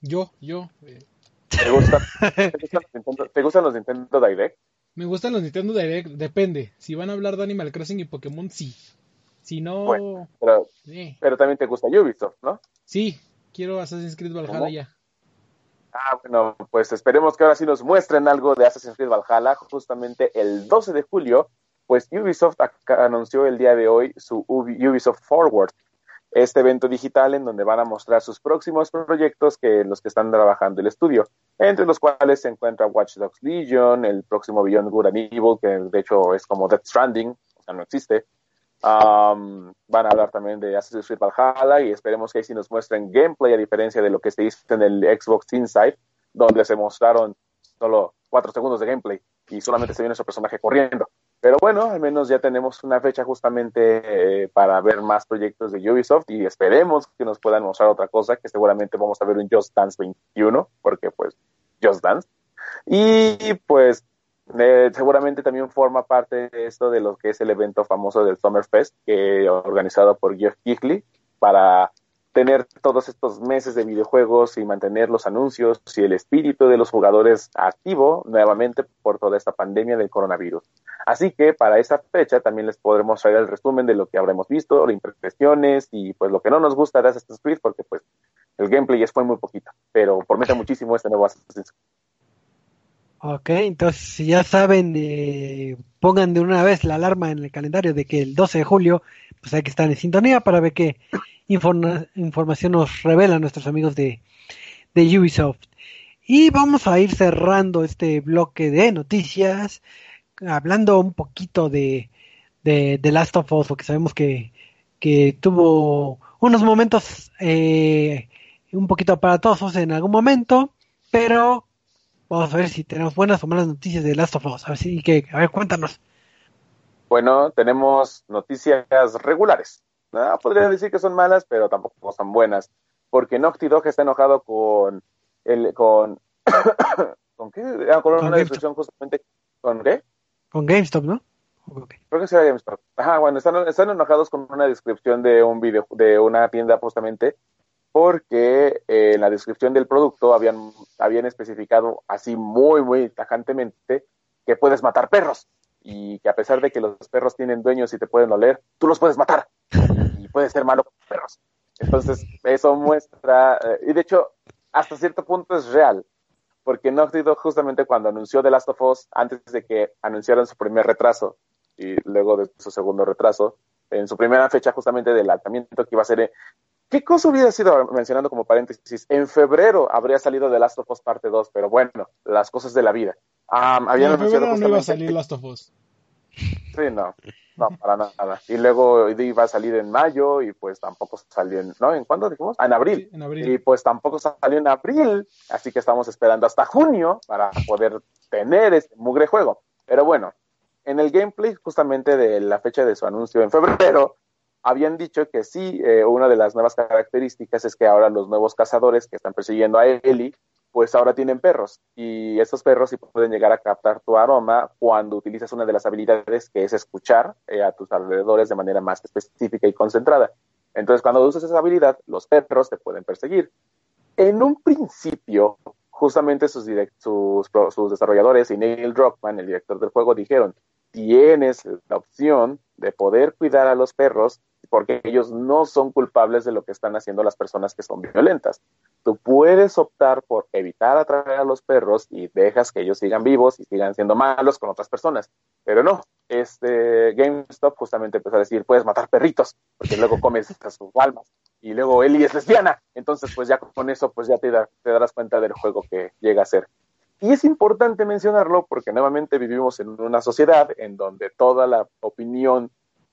B: Yo, yo. eh,
C: ¿te gustan, te gustan los Nintendo, ¿te gustan los Nintendo Direct?
B: me gustan los Nintendo Direct, depende. Si van a hablar de Animal Crossing y Pokémon, sí. Si no,
C: Bueno. Pero,
B: eh,
C: pero también te gusta Ubisoft, ¿no?
B: sí, quiero Assassin's Creed Valhalla
C: ¿Cómo?
B: ya.
C: Ah, bueno, pues esperemos que ahora sí nos muestren algo de Assassin's Creed Valhalla, justamente el 12 de julio, pues Ubisoft anunció el día de hoy su Ubi- Ubisoft Forward, este evento digital en donde van a mostrar sus próximos proyectos que los que están trabajando el estudio, entre los cuales se encuentra Watch Dogs Legion, el próximo Beyond Good and Evil, que de hecho es como Death Stranding, o sea, no existe. Um, van a hablar también de Assassin's Creed Valhalla y esperemos que ahí sí nos muestren gameplay a diferencia de lo que se hizo en el Xbox Inside, donde se mostraron solo cuatro segundos de gameplay y solamente se vio nuestro personaje corriendo. Pero bueno, al menos ya tenemos una fecha justamente eh, para ver más proyectos de Ubisoft y esperemos que nos puedan mostrar otra cosa, que seguramente vamos a ver un Just Dance 21, porque pues Just Dance. Y pues eh, seguramente también forma parte de esto de lo que es el evento famoso del Summerfest, que organizado por Jeff Kigley para tener todos estos meses de videojuegos y mantener los anuncios y el espíritu de los jugadores activo nuevamente por toda esta pandemia del coronavirus. Así que para esa fecha también les podremos traer el resumen de lo que habremos visto, las impresiones y pues lo que no nos gusta de Assassin's Creed porque pues el gameplay fue muy poquito, pero promete muchísimo este nuevo Assassin's Creed.
A: Ok, entonces si ya saben, eh, pongan de una vez la alarma en el calendario de que el 12 de julio, pues hay que estar en sintonía para ver qué informa- información nos revelan nuestros amigos de, de Ubisoft. Y vamos a ir cerrando este bloque de noticias, hablando un poquito de, de, Last of Us, porque sabemos que, que tuvo unos momentos eh, un poquito aparatosos en algún momento, pero vamos a ver si tenemos buenas o malas noticias de Last of Us. Así que, a ver, cuéntanos.
C: Bueno, tenemos noticias regulares. No, podría decir que son malas, pero tampoco son buenas, porque Naughty Dog está enojado con el con con qué Ah, con
A: Con
C: una discusión justamente con qué
A: Con GameStop, ¿no?
C: Creo que sea GameStop. Ajá, bueno, están, están enojados con una descripción de un video, de una tienda justamente, porque eh, en la descripción del producto habían, habían especificado así muy, muy tajantemente que puedes matar perros y que a pesar de que los perros tienen dueños y te pueden oler, tú los puedes matar y puedes ser malo con los perros. Entonces, eso muestra, eh, y de hecho, hasta cierto punto es real, porque Naughty Dog justamente cuando anunció The Last of Us, antes de que anunciaran su primer retraso y luego de su segundo retraso, en su primera fecha justamente del lanzamiento que iba a ser... eh, ¿Qué cosa hubiera sido, mencionando como paréntesis, en febrero habría salido The Last of Us parte 2, pero bueno, las cosas de la vida. Am, habían
B: en
C: anunciado
B: no iba a salir Last of Us.
C: Sí, no, no, para nada. Y luego iba a salir en mayo y pues tampoco salió en, ¿no? ¿En cuándo dijimos? Ah, en abril.
B: Sí, en abril.
C: Y pues tampoco salió en abril, así que estamos esperando hasta junio para poder tener este mugre juego. Pero bueno, en el gameplay justamente de la fecha de su anuncio en febrero, habían dicho que sí, eh, una de las nuevas características es que ahora los nuevos cazadores que están persiguiendo a Ellie, pues ahora tienen perros y estos perros sí pueden llegar a captar tu aroma cuando utilizas una de las habilidades que es escuchar eh, a tus alrededores de manera más específica y concentrada. Entonces, cuando usas esa habilidad, los perros te pueden perseguir. En un principio, justamente sus, sus desarrolladores y Neil Druckmann, el director del juego, dijeron, tienes la opción de poder cuidar a los perros porque ellos no son culpables de lo que están haciendo las personas que son violentas. Tú puedes optar por evitar atraer a los perros y dejas que ellos sigan vivos y sigan siendo malos con otras personas. Pero no, este GameStop justamente empezó a decir, puedes matar perritos, porque luego comes sus almas. Y luego Ellie es lesbiana. Entonces, pues ya con eso, pues ya te, te darás cuenta del juego que llega a ser. Y es importante mencionarlo porque nuevamente vivimos en una sociedad en donde toda la opinión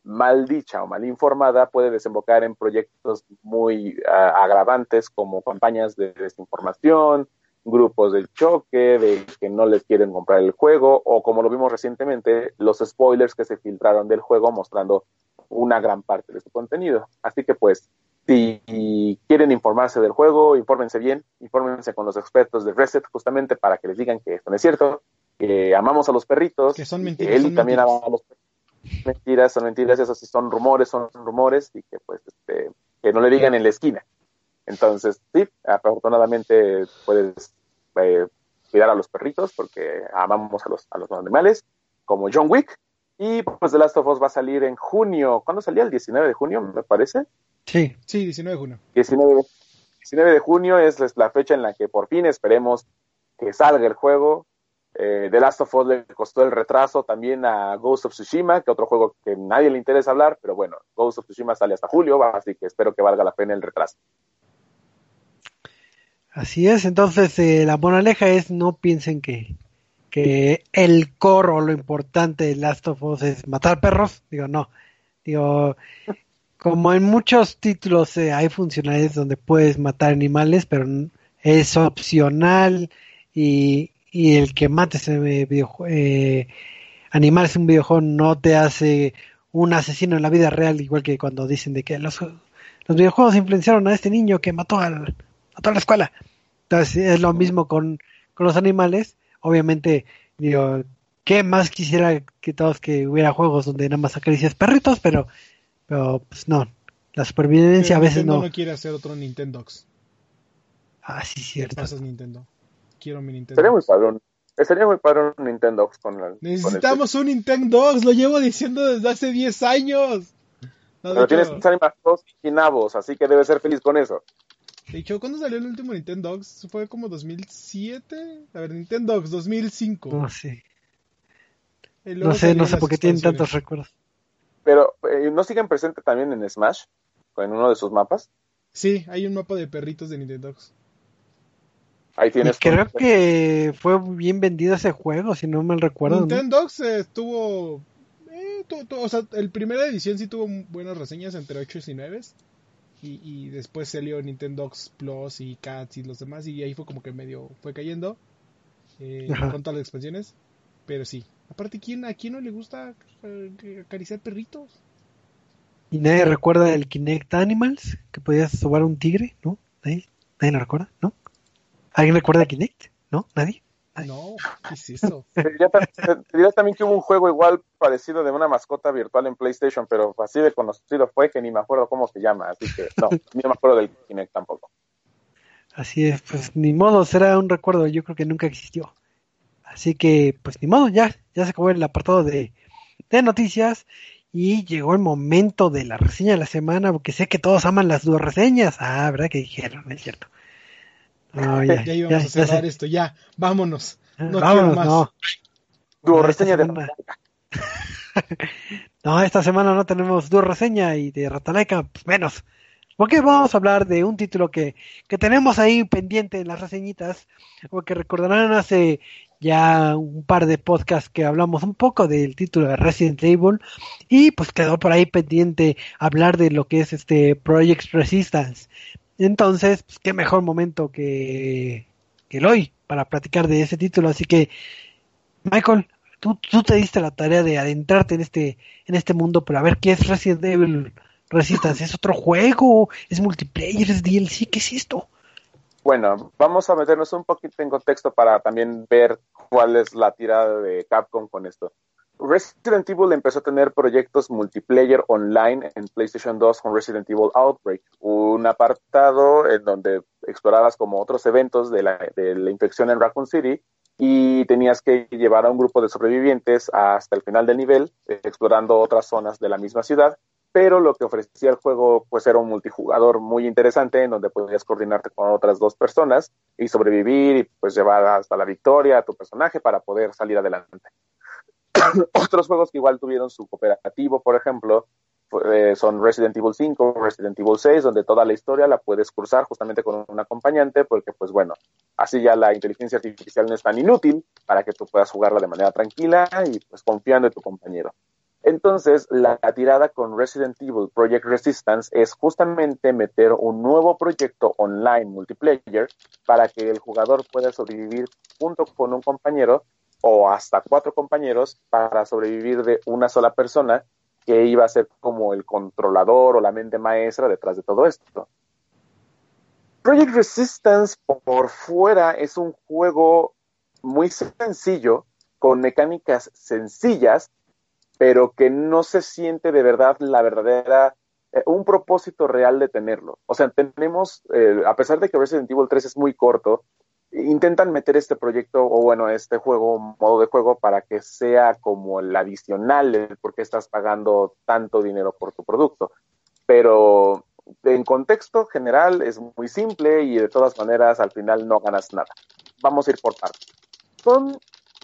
C: mal dicha o mal informada puede desembocar en proyectos muy ah, agravantes como campañas de desinformación, grupos del choque, de que no les quieren comprar el juego, o como lo vimos recientemente, los spoilers que se filtraron del juego mostrando una gran parte de su contenido. Así que pues, si quieren informarse del juego, infórmense bien, infórmense con los expertos de Reset justamente para que les digan que esto no es cierto, que amamos a los perritos,
B: Que son mentiras,
C: él
B: son
C: también
B: mentiras.
C: ama a los perritos. Mentiras, son mentiras, eso sí son rumores, son rumores y que pues este, que no le digan en la esquina. Entonces, sí, afortunadamente puedes eh, cuidar a los perritos porque amamos a los, a los animales, como John Wick. Y pues The Last of Us va a salir en junio. ¿Cuándo salía? El 19 de junio, me parece.
A: Sí.
B: Sí, 19 de junio.
C: 19 de, 19 de junio es la fecha en la que por fin esperemos que salga el juego. Eh, The Last of Us le costó el retraso también a Ghost of Tsushima, que otro juego que nadie le interesa hablar, pero bueno, Ghost of Tsushima sale hasta julio, así que espero que valga la pena el retraso.
A: Así es, entonces eh, la moraleja es no piensen que, que el core o lo importante de Last of Us es matar perros. Digo, no. Digo, como en muchos títulos eh, hay funcionalidades donde puedes matar animales, pero es opcional y, y el que mates videojuego, animales en un videojuego no te hace un asesino en la vida real, igual que cuando dicen de que los, los videojuegos influenciaron a este niño que mató al, a toda la escuela. Entonces es lo mismo con, con los animales. Obviamente, digo, ¿qué más quisiera que todos que hubiera juegos donde nada más acaricias perritos? Pero, pero pues no, la supervivencia a veces
B: Nintendo
A: no.
B: no quiere hacer otro Nintendox.
A: Ah, sí,
B: ¿Qué
A: cierto.
B: pasas, Nintendo? Quiero mi Nintendo.
C: Sería muy padre un, sería muy padre un Nintendo con la, con el
B: Necesitamos un Nintendox, lo llevo diciendo desde hace 10 años. No,
C: Pero tienes Animal Crossing y Nabos, así que debes ser feliz con eso.
B: de hecho, ¿cuándo salió el último Nintendox? ¿Fue como 2007? A ver, Nintendox 2005.
A: No sé, no sé, no sé por qué tienen tantos recuerdos.
C: Pero eh, ¿no siguen presente también en Smash? En uno de sus mapas.
B: Sí, hay un mapa de perritos de Nintendox.
C: Ahí
A: Y
C: tienes.
A: creo que fue bien vendido ese juego, si no mal recuerdo. ¿no?
B: Nintendox eh, estuvo... eh, tu- tu- o sea, el primera edición sí tuvo buenas reseñas entre 8 y 9. Y, y después salió Nintendox Plus y Cats y los demás. Y ahí fue como que medio fue cayendo. Eh, con todas las expansiones. Pero sí. Aparte, ¿quién, ¿a quién no le gusta eh, acariciar perritos?
A: Y nadie recuerda el Kinect Animals, que podías sobar un tigre, ¿no? ¿Nadie, nadie lo recuerda? ¿No? ¿Alguien recuerda Kinect? ¿No? ¿Nadie?
B: No, ¿qué es eso?
C: Te diría, ta- te diría también que hubo un juego igual parecido de una mascota virtual en PlayStation, pero así de conocido fue que ni me acuerdo cómo se llama, así que no, ni me acuerdo del Kinect tampoco.
A: Así es, pues ni modo, será un recuerdo, yo creo que nunca existió. Así que, pues ni modo, ya, ya se acabó el apartado de, de noticias y llegó el momento de la reseña de la semana, porque sé que todos aman las dos reseñas. Ah, ¿verdad que dijeron? Es cierto. No, ya,
B: Ya íbamos
A: ya-
B: a cerrar esto, ya, vámonos. No
A: Vámonos,
B: quiero más.
A: no.
C: Tu
A: No,
C: reseña
A: esta
C: de
A: semana- No, esta semana no tenemos dos reseña y de Ratalaika, pues menos. Porque vamos a hablar de un título que, que tenemos ahí pendiente en las reseñitas. Porque recordarán hace ya un par de podcasts que hablamos un poco del título de Resident Evil. Y pues quedó por ahí pendiente hablar de lo que es este Project Resistance. Entonces, pues qué mejor momento que, el hoy para platicar de ese título. Así que, Michael, tú, te diste la tarea de adentrarte en este, en este mundo para ver qué es Resident Evil Resistance. ¿Es otro juego? ¿Es multiplayer? ¿Es DLC? ¿Qué es esto?
C: Bueno, vamos a meternos un poquito en contexto para también ver cuál es la tirada de Capcom con esto. Resident Evil empezó a tener proyectos multiplayer online en PlayStation 2 con Resident Evil Outbreak, un apartado en donde explorabas como otros eventos de la, de la infección en Raccoon City y tenías que llevar a un grupo de sobrevivientes hasta el final del nivel, explorando otras zonas de la misma ciudad pero lo que ofrecía el juego pues era un multijugador muy interesante en donde podías coordinarte con otras dos personas y sobrevivir y pues llevar hasta la victoria a tu personaje para poder salir adelante. Otros juegos que igual tuvieron su cooperativo, por ejemplo, eh, son Resident Evil 5, Resident Evil 6, donde toda la historia la puedes cursar justamente con un acompañante, porque pues bueno, así ya la inteligencia artificial no es tan inútil para que tú puedas jugarla de manera tranquila y pues confiando en tu compañero. Entonces, la tirada con Resident Evil Project Resistance es justamente meter un nuevo proyecto online multiplayer para que el jugador pueda sobrevivir junto con un compañero o hasta cuatro compañeros para sobrevivir de una sola persona que iba a ser como el controlador o la mente maestra detrás de todo esto. Project Resistance por fuera es un juego muy sencillo, con mecánicas sencillas, pero que no se siente de verdad la verdadera, eh, un propósito real de tenerlo. O sea, tenemos, eh, a pesar de que Resident Evil 3 es muy corto, intentan meter este proyecto, o bueno, este juego, modo de juego, para que sea como el adicional, el por qué estás pagando tanto dinero por tu producto. Pero en contexto general es muy simple y de todas maneras al final no ganas nada. Vamos a ir por partes. Son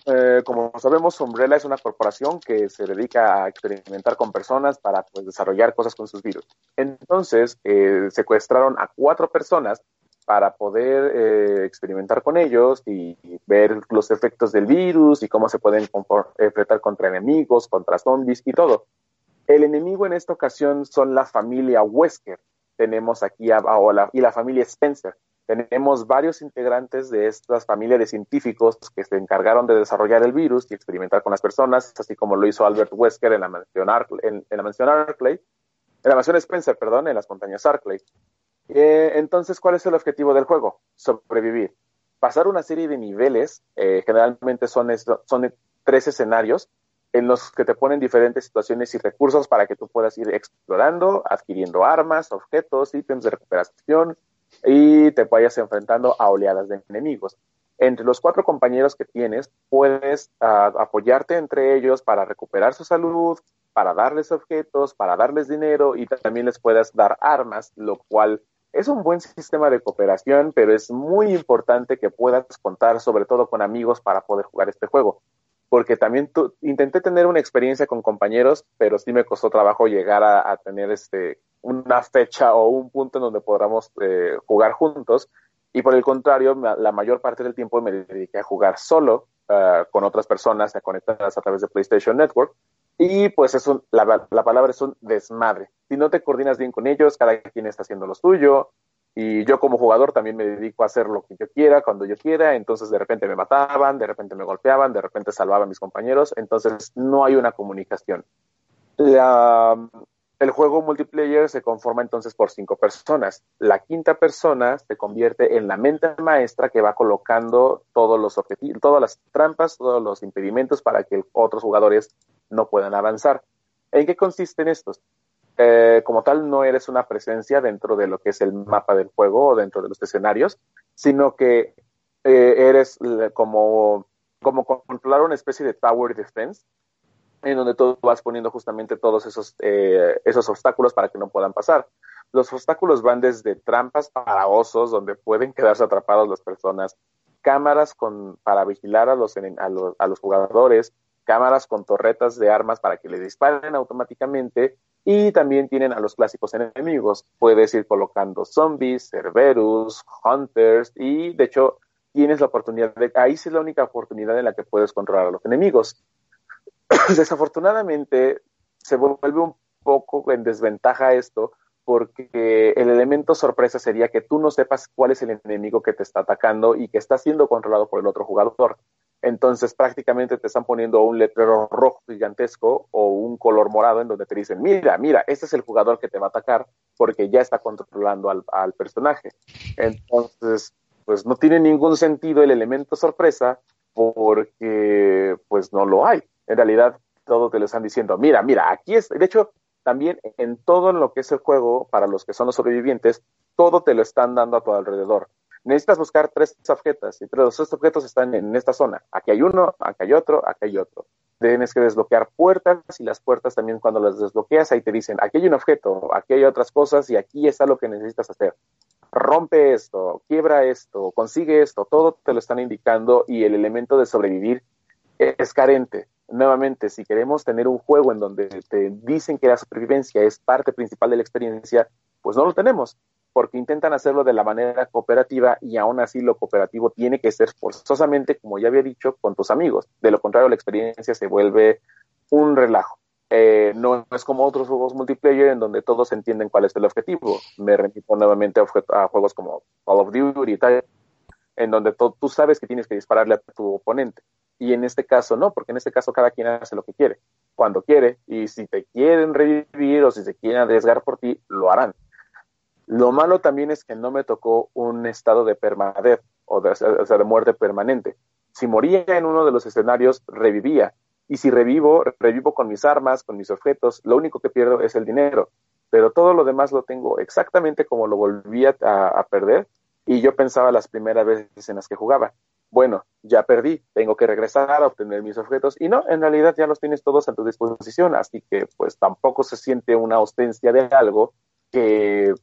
C: eh, como sabemos, Umbrella es una corporación que se dedica a experimentar con personas para pues, desarrollar cosas con sus virus. Entonces, eh, secuestraron a cuatro personas para poder eh, experimentar con ellos y, ver los efectos del virus y cómo se pueden enfrentar contra enemigos, contra zombies y todo. El enemigo en esta ocasión son la familia Wesker. Tenemos aquí a, a y la familia Spencer. tenemos varios integrantes de estas familias de científicos que se encargaron de desarrollar el virus y experimentar con las personas, así como lo hizo Albert Wesker en la mansión, Ar en, la mansión Arclay, en la mansión Spencer, perdón, en las montañas Arclay. Eh, entonces, ¿cuál es el objetivo del juego? Sobrevivir. Pasar una serie de niveles, eh, generalmente son, son tres escenarios, en los que te ponen diferentes situaciones y recursos para que tú puedas ir explorando, adquiriendo armas, objetos, ítems de recuperación y te vayas enfrentando a oleadas de enemigos. Entre los cuatro compañeros que tienes, puedes uh, apoyarte entre ellos para recuperar su salud, para darles objetos, para darles dinero y también les puedas dar armas, lo cual es un buen sistema de cooperación, pero es muy importante que puedas contar sobre todo con amigos para poder jugar este juego porque también intenté tener una experiencia con compañeros, pero sí me costó trabajo llegar a, tener este una fecha o un punto en donde podamos eh, jugar juntos. Y por el contrario, la mayor parte del tiempo me dediqué a jugar solo uh, con otras personas conectadas a través de PlayStation Network. Y pues es un, la, la palabra es un desmadre. Si no te coordinas bien con ellos, cada quien está haciendo lo suyo, y yo como jugador también me dedico a hacer lo que yo quiera, cuando yo quiera, entonces de repente me mataban, de repente me golpeaban, de repente salvaban a mis compañeros, entonces no hay una comunicación. El juego multiplayer se conforma entonces por cinco personas. La quinta persona se convierte en la mente maestra que va colocando todos los objetivos, todas las trampas, todos los impedimentos para que otros jugadores no puedan avanzar. ¿En qué consisten estos? Eh, como tal no eres una presencia dentro de lo que es el mapa del juego o dentro de los escenarios, sino que eh, eres como, como controlar una especie de tower defense en donde tú vas poniendo justamente todos esos, eh, esos obstáculos para que no puedan pasar. Los obstáculos van desde trampas para osos, donde pueden quedarse atrapados las personas, cámaras con, para vigilar a los, a los, a los jugadores, cámaras con torretas de armas para que le disparen automáticamente y también tienen a los clásicos enemigos. Puedes ir colocando zombies, Cerberus, Hunters y de hecho tienes la oportunidad de... Ahí sí es la única oportunidad en la que puedes controlar a los enemigos. Desafortunadamente se vuelve un poco en desventaja esto porque el elemento sorpresa sería que tú no sepas cuál es el enemigo que te está atacando y que está siendo controlado por el otro jugador entonces prácticamente te están poniendo un letrero rojo gigantesco o un color morado en donde te dicen, mira, mira, este es el jugador que te va a atacar porque ya está controlando al, al personaje. Entonces, pues no tiene ningún sentido el elemento sorpresa porque pues no lo hay. En realidad, todo te lo están diciendo, mira, mira, aquí es, de hecho, también en todo lo que es el juego, para los que son los sobrevivientes, todo te lo están dando a tu alrededor necesitas buscar tres objetos y los tres objetos están en esta zona. Aquí hay uno, aquí hay otro, aquí hay otro. Tienes que desbloquear puertas y las puertas también cuando las desbloqueas ahí te dicen, aquí hay un objeto, aquí hay otras cosas y aquí está lo que necesitas hacer. Rompe esto, quiebra esto, consigue esto, todo te lo están indicando y el elemento de sobrevivir es carente. Nuevamente, si queremos tener un juego en donde te dicen que la supervivencia es parte principal de la experiencia, pues no lo tenemos porque intentan hacerlo de la manera cooperativa y aún así lo cooperativo tiene que ser forzosamente, como ya había dicho, con tus amigos. De lo contrario, la experiencia se vuelve un relajo. Eh, no es como otros juegos multiplayer en donde todos entienden cuál es el objetivo. Me remito nuevamente a, juegos como Call of Duty y tal, en donde tú sabes que tienes que dispararle a tu oponente. Y en este caso no, porque en este caso cada quien hace lo que quiere, cuando quiere, y si te quieren revivir o si se quieren arriesgar por ti, lo harán. Lo malo también es que no me tocó un estado de permanez o de, muerte permanente. Si moría en uno de los escenarios, revivía. Y si revivo, revivo con mis armas, con mis objetos. Lo único que pierdo es el dinero. Pero todo lo demás lo tengo exactamente como lo volvía a, a perder. Y yo pensaba las primeras veces en las que jugaba. Bueno, ya perdí, tengo que regresar a obtener mis objetos. Y no, en realidad ya los tienes todos a tu disposición. Así que pues tampoco se siente una ausencia de algo que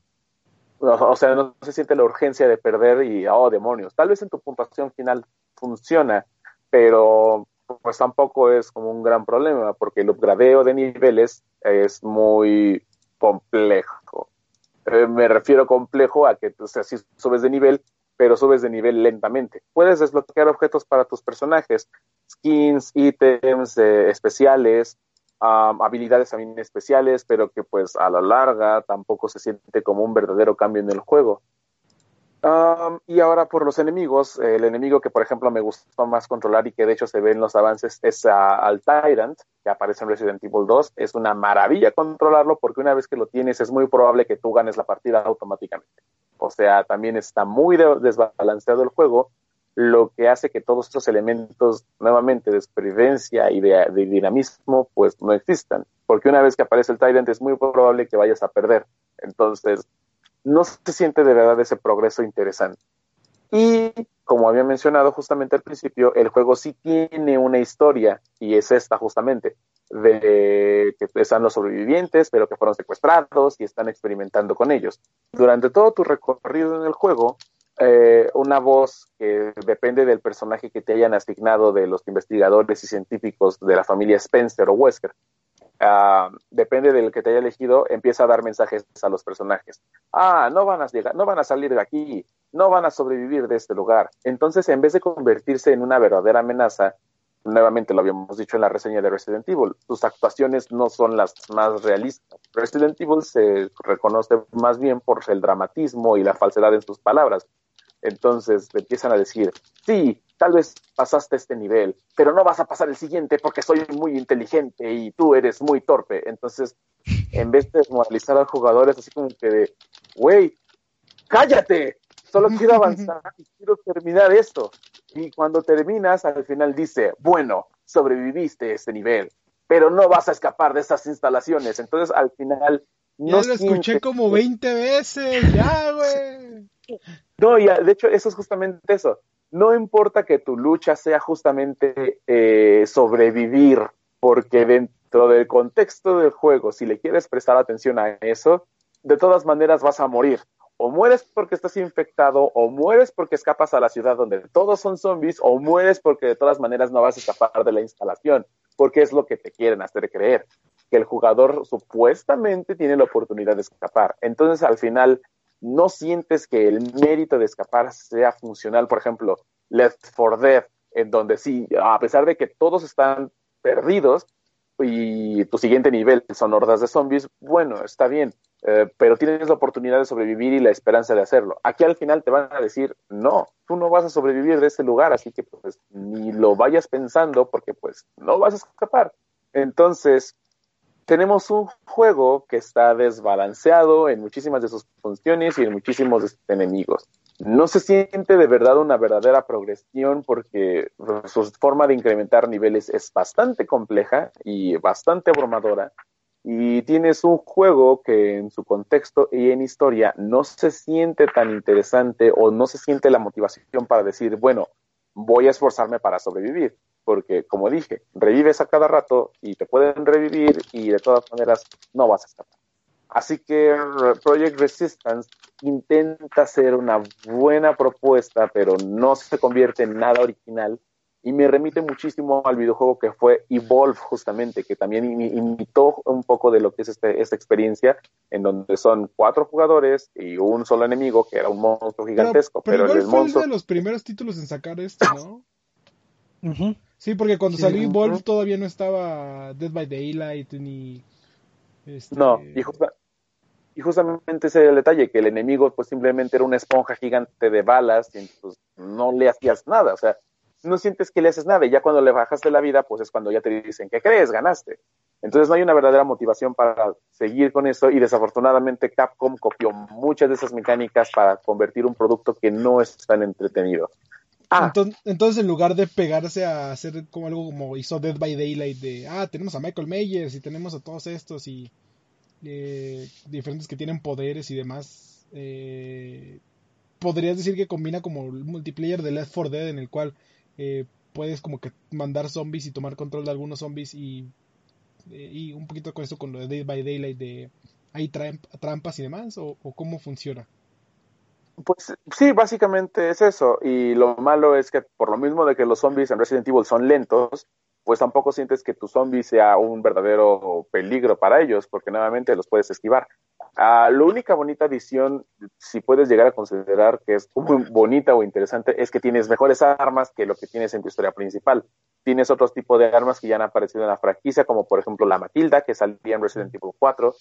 C: o sea, no se siente la urgencia de perder y, oh, demonios. Tal vez en tu puntuación final funciona, pero pues tampoco es como un gran problema, porque el upgradeo de niveles es muy complejo. Eh, me refiero complejo a que, o sea, si subes de nivel, pero subes de nivel lentamente. Puedes desbloquear objetos para tus personajes, skins, ítems eh, especiales, habilidades también especiales, pero que pues a la larga tampoco se siente como un verdadero cambio en el juego. Y ahora por los enemigos, el enemigo que por ejemplo me gustó más controlar y que de hecho se ve en los avances es al Tyrant, que aparece en Resident Evil 2. Es una maravilla controlarlo porque una vez que lo tienes es muy probable que tú ganes la partida automáticamente. O sea, también está muy de- desbalanceado el juego, lo que hace que todos estos elementos nuevamente de supervivencia y de, de dinamismo pues no existan. Porque una vez que aparece el Tyrant es muy probable que vayas a perder. Entonces, no se siente de verdad ese progreso interesante. Y como había mencionado justamente al principio, el juego sí tiene una historia, y es esta justamente, de que están los sobrevivientes, pero que fueron secuestrados y están experimentando con ellos. Durante todo tu recorrido en el juego, eh, una voz que depende del personaje que te hayan asignado de los investigadores y científicos de la familia Spencer o Wesker, ah, depende del que te haya elegido, empieza a dar mensajes a los personajes. Ah, no van a no van a salir de aquí, no van a sobrevivir de este lugar. Entonces, en vez de convertirse en una verdadera amenaza, nuevamente lo habíamos dicho en la reseña de Resident Evil, sus actuaciones no son las más realistas. Resident Evil se reconoce más bien por el dramatismo y la falsedad en sus palabras. Entonces empiezan a decir, sí, tal vez pasaste este nivel, pero no vas a pasar el siguiente porque soy muy inteligente y tú eres muy torpe. Entonces, en vez de desmoralizar al jugador, es así como que de, güey, cállate, solo quiero avanzar y quiero terminar esto. Y cuando terminas, al final dice, bueno, sobreviviste este nivel, pero no vas a escapar de esas instalaciones. Entonces, al final...
B: Ya
C: no
B: lo escuché como
C: que-
B: 20 veces, ya, güey.
C: no, y de hecho eso es justamente eso. No importa que tu lucha sea justamente eh, sobrevivir, porque dentro del contexto del juego, si le quieres prestar atención a eso, de todas maneras vas a morir. O mueres porque estás infectado, o mueres porque escapas a la ciudad donde todos son zombies, o mueres porque de todas maneras no vas a escapar de la instalación, porque es lo que te quieren hacer creer, que el jugador supuestamente tiene la oportunidad de escapar. Entonces al final no sientes que el mérito de escapar sea funcional, por ejemplo, Left 4 Dead, en donde sí, a pesar de que todos están perdidos y tu siguiente nivel son hordas de zombies, bueno, está bien, eh, pero tienes la oportunidad de sobrevivir y la esperanza de hacerlo. Aquí al final te van a decir, no, tú no vas a sobrevivir de este lugar, así que pues ni lo vayas pensando porque pues no vas a escapar. Entonces, tenemos un juego que está desbalanceado en muchísimas de sus funciones y en muchísimos de sus enemigos. No se siente de verdad una verdadera progresión porque su forma de incrementar niveles es bastante compleja y bastante abrumadora. Y tienes un juego que en su contexto y en historia no se siente tan interesante o no se siente la motivación para decir, bueno, voy a esforzarme para sobrevivir porque como dije, revives a cada rato y te pueden revivir y de todas maneras no vas a escapar. Así que Project Resistance intenta ser una buena propuesta, pero no se convierte en nada original y me remite muchísimo al videojuego que fue Evolve justamente, que también imi- imitó un poco de lo que es este- esta experiencia, en donde son cuatro jugadores y un solo enemigo, que era un monstruo gigantesco,
B: pero,
C: pero,
B: igual
C: el
B: fue
C: monstruo...
B: de los primeros títulos en sacar esto, ¿no? Sí, porque cuando
A: Sí,
B: salió
A: ujú.
B: Evolve todavía no estaba Dead by Daylight ni... este,
C: No, y, justa- y justamente ese era el detalle, que el enemigo pues simplemente era una esponja gigante de balas y pues no le hacías nada, o sea, no sientes que le haces nada y ya cuando le bajaste la vida pues es cuando ya te dicen, ¿qué crees? Ganaste. Entonces no hay una verdadera motivación para seguir con eso y desafortunadamente Capcom copió muchas de esas mecánicas para convertir un producto que no es tan entretenido. Ah,
B: Enton- Entonces, en lugar de pegarse a hacer como algo como hizo Dead by Daylight de, ah, tenemos a Michael Myers y tenemos a todos estos y eh, diferentes que tienen poderes y demás, eh, podrías decir que combina como el multiplayer de Left 4 Dead en el cual eh, puedes como que mandar zombies y tomar control de algunos zombies y, eh, y un poquito con eso con lo de Dead by Daylight de hay tramp- trampas y demás o, o cómo funciona.
C: Pues sí, básicamente es eso. Y lo malo es que por lo mismo de que los zombies en Resident Evil son lentos, pues tampoco sientes que tu zombie sea un verdadero peligro para ellos, porque nuevamente los puedes esquivar. Ah, la única bonita adición, si puedes llegar a considerar que es muy bonita o interesante, es que tienes mejores armas que lo que tienes en tu historia principal. Tienes otros tipos de armas que ya han aparecido en la franquicia, como por ejemplo la Matilda, que salía en Resident Evil 4,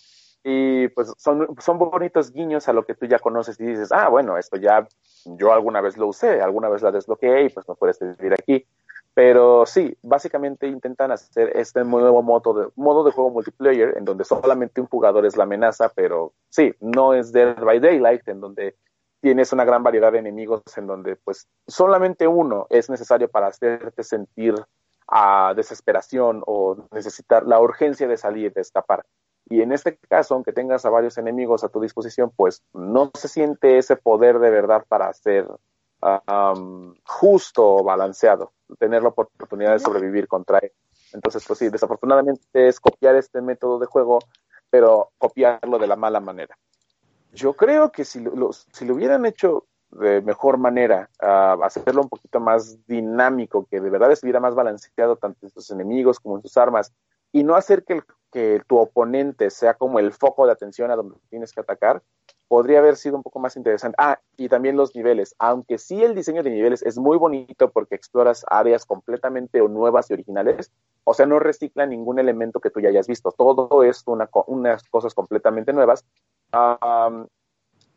C: y pues son, son bonitos guiños a lo que tú ya conoces y dices, ah, bueno, esto ya yo alguna vez lo usé, alguna vez la desbloqueé y pues no puedes vivir aquí. Pero sí, básicamente intentan hacer este nuevo modo de, modo de juego multiplayer en donde solamente un jugador es la amenaza, pero sí, no es Dead by Daylight, en donde tienes una gran variedad de enemigos en donde pues solamente uno es necesario para hacerte sentir a desesperación o necesitar la urgencia de salir, de escapar. Y en este caso, aunque tengas a varios enemigos a tu disposición, pues no se siente ese poder de verdad para ser um, justo o balanceado, tener la oportunidad de sobrevivir contra él. Entonces, pues sí, desafortunadamente es copiar este método de juego, pero copiarlo de la mala manera. Yo creo que si lo, si lo hubieran hecho de mejor manera, uh, hacerlo un poquito más dinámico, que de verdad estuviera más balanceado tanto en sus enemigos como en sus armas, y no hacer que, el, que tu oponente sea como el foco de atención a donde tienes que atacar, podría haber sido un poco más interesante. Ah, y también los niveles, aunque sí el diseño de niveles es muy bonito porque exploras áreas completamente nuevas y originales, o sea, no recicla ningún elemento que tú ya hayas visto, todo es una, unas cosas completamente nuevas. Um,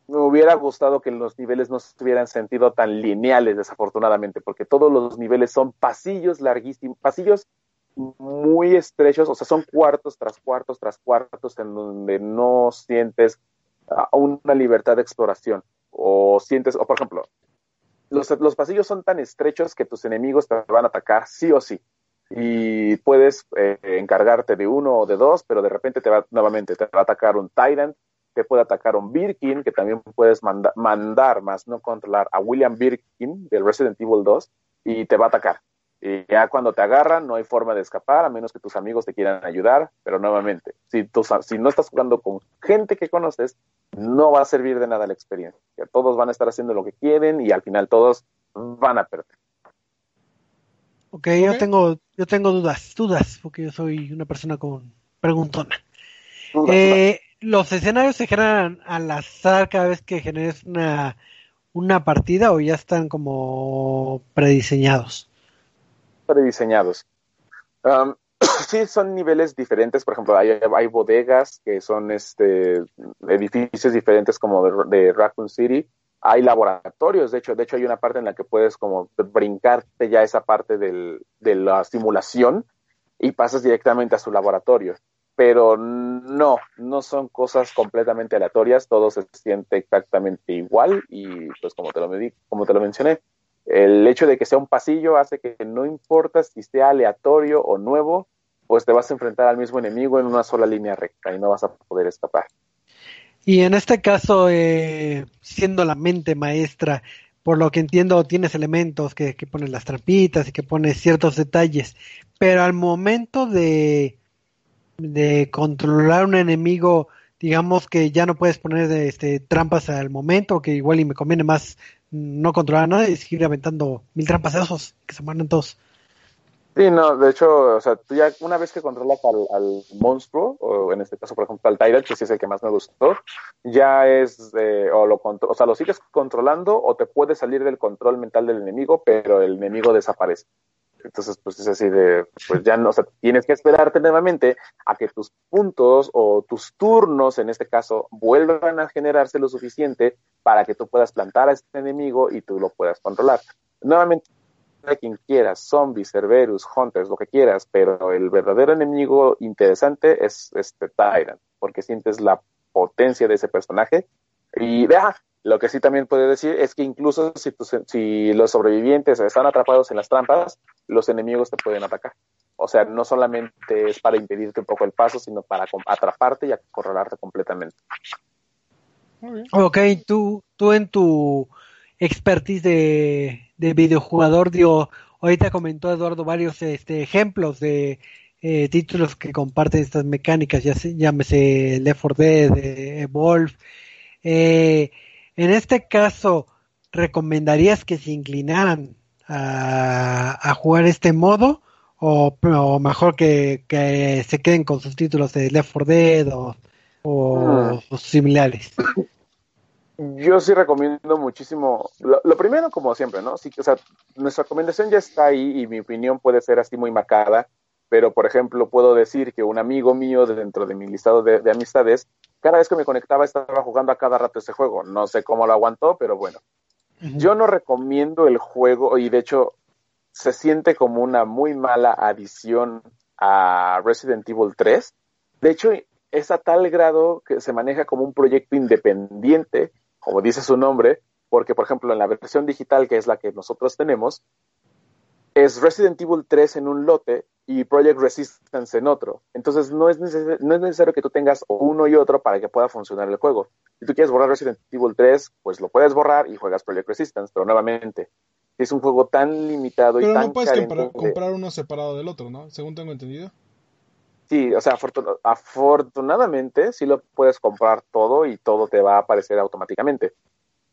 C: me hubiera gustado que los niveles no se hubieran sentido tan lineales, desafortunadamente, porque todos los niveles son pasillos larguísimos, pasillos muy estrechos, o sea, son cuartos tras cuartos tras cuartos en donde no sientes uh, una libertad de exploración, o sientes, o por ejemplo, los, los, pasillos son tan estrechos que tus enemigos te van a atacar sí o sí. Y puedes eh, encargarte de uno o de dos, pero de repente te va nuevamente, te va a atacar un Tyrant, te puede atacar un Birkin, que también puedes manda mandar, más no controlar, a William Birkin del Resident Evil 2, y te va a atacar. Y ya cuando te agarran, no hay forma de escapar, a menos que tus amigos te quieran ayudar, pero nuevamente, si, tú, si no estás jugando con gente que conoces, no va a servir de nada la experiencia. Todos van a estar haciendo lo que quieren y al final todos van a perder.
A: Ok, okay. yo tengo, yo tengo dudas, dudas, porque yo soy una persona con preguntona. Dudas, eh, ¿Los escenarios se generan al azar cada vez que generes una, una partida o ya están como prediseñados?
C: Prediseñados. Um, sí, son niveles diferentes. Por ejemplo, hay, hay, bodegas que son este edificios diferentes como de, de Raccoon City. Hay laboratorios, de hecho, de hecho hay una parte en la que puedes como brincarte ya esa parte del, de la simulación y pasas directamente a su laboratorio pero no, no son cosas completamente aleatorias, todo se siente exactamente igual y pues como te lo, como te lo mencioné, el hecho de que sea un pasillo hace que no importa si sea aleatorio o nuevo, pues te vas a enfrentar al mismo enemigo en una sola línea recta y no vas a poder escapar.
A: Y en este caso, eh, siendo la mente maestra, por lo que entiendo, tienes elementos que, que pones las trampitas y que pones ciertos detalles, pero al momento de de controlar un enemigo, digamos que ya no puedes poner este, trampas al momento, que igual y me conviene más no controlar nada y seguir aventando mil trampas de esos, que se mueren todos.
C: Sí, no, de hecho, o sea, tú ya una vez que controlas al, monstruo, o en este caso, por ejemplo, al Tyrant, que sí es el que más me gustó, ya es, eh, o lo o sea, lo sigues controlando o te puedes salir del control mental del enemigo, pero el enemigo desaparece. Entonces, pues es así de, pues ya no, o sea, tienes que esperarte nuevamente a que tus puntos o tus turnos, en este caso, vuelvan a generarse lo suficiente para que tú puedas plantar a este enemigo y tú lo puedas controlar. Nuevamente, quien quieras, zombies, Cerberus, Hunters, lo que quieras, pero el verdadero enemigo interesante es este Tyrant, porque sientes la potencia de ese personaje y vea, lo que sí también puede decir es que incluso si, tu, si los sobrevivientes están atrapados en las trampas, los enemigos te pueden atacar. O sea, no solamente es para impedirte un poco el paso, sino para atraparte y acorralarte completamente.
A: Ok, tú, tú en tu expertise de, de videojugador, digo, ahorita comentó Eduardo varios este, ejemplos de eh, títulos que comparten estas mecánicas, ya se, llámese Left 4 Dead, eh, Evolve. Eh, en este caso, ¿recomendarías que se inclinaran a, a jugar este modo? O, o mejor que, que, se queden con sus títulos de Left 4 Dead o, o, o similares.
C: Yo sí recomiendo muchísimo. Lo, lo, primero, como siempre, ¿no? Sí, o sea, nuestra recomendación ya está ahí y mi opinión puede ser así muy marcada, pero por ejemplo, puedo decir que un amigo mío dentro de mi listado de, de amistades cada vez que me conectaba estaba jugando a cada rato ese juego. No sé cómo lo aguantó, pero bueno. Yo no recomiendo el juego y de hecho se siente como una muy mala adición a Resident Evil 3. De hecho, es a tal grado que se maneja como un proyecto independiente, como dice su nombre, porque por ejemplo en la versión digital, que es la que nosotros tenemos, es Resident Evil 3 en un lote y Project Resistance en otro. Entonces no es, neces- no es necesario que tú tengas uno y otro para que pueda funcionar el juego. Si tú quieres borrar Resident Evil 3, pues lo puedes borrar y juegas Project Resistance, pero nuevamente es un juego tan limitado y
B: Pero
C: tan
B: no puedes comprar, comprar uno separado del otro, ¿no? Según tengo entendido.
C: Sí, o sea, afortun- afortunadamente sí lo puedes comprar todo y todo te va a aparecer automáticamente.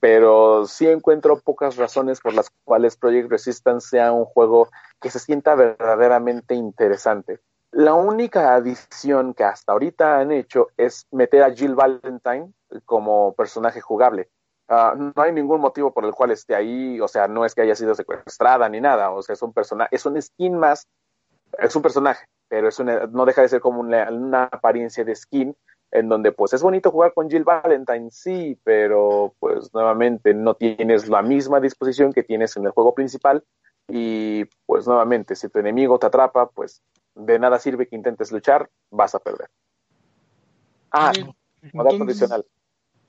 C: Pero sí encuentro pocas razones por las cuales Project Resistance sea un juego que se sienta verdaderamente interesante. La única adición que hasta ahorita han hecho es meter a Jill Valentine como personaje jugable. Ah, no hay ningún motivo por el cual esté ahí, o sea, no es que haya sido secuestrada ni nada, o sea, es un personaje, es un skin más, es un personaje, pero es una- no deja de ser como una, una apariencia de skin en donde pues es bonito jugar con Jill Valentine, sí, pero pues nuevamente no tienes la misma disposición que tienes en el juego principal y pues nuevamente si tu enemigo te atrapa, pues de nada sirve que intentes luchar, vas a perder. Ah, como dato adicional,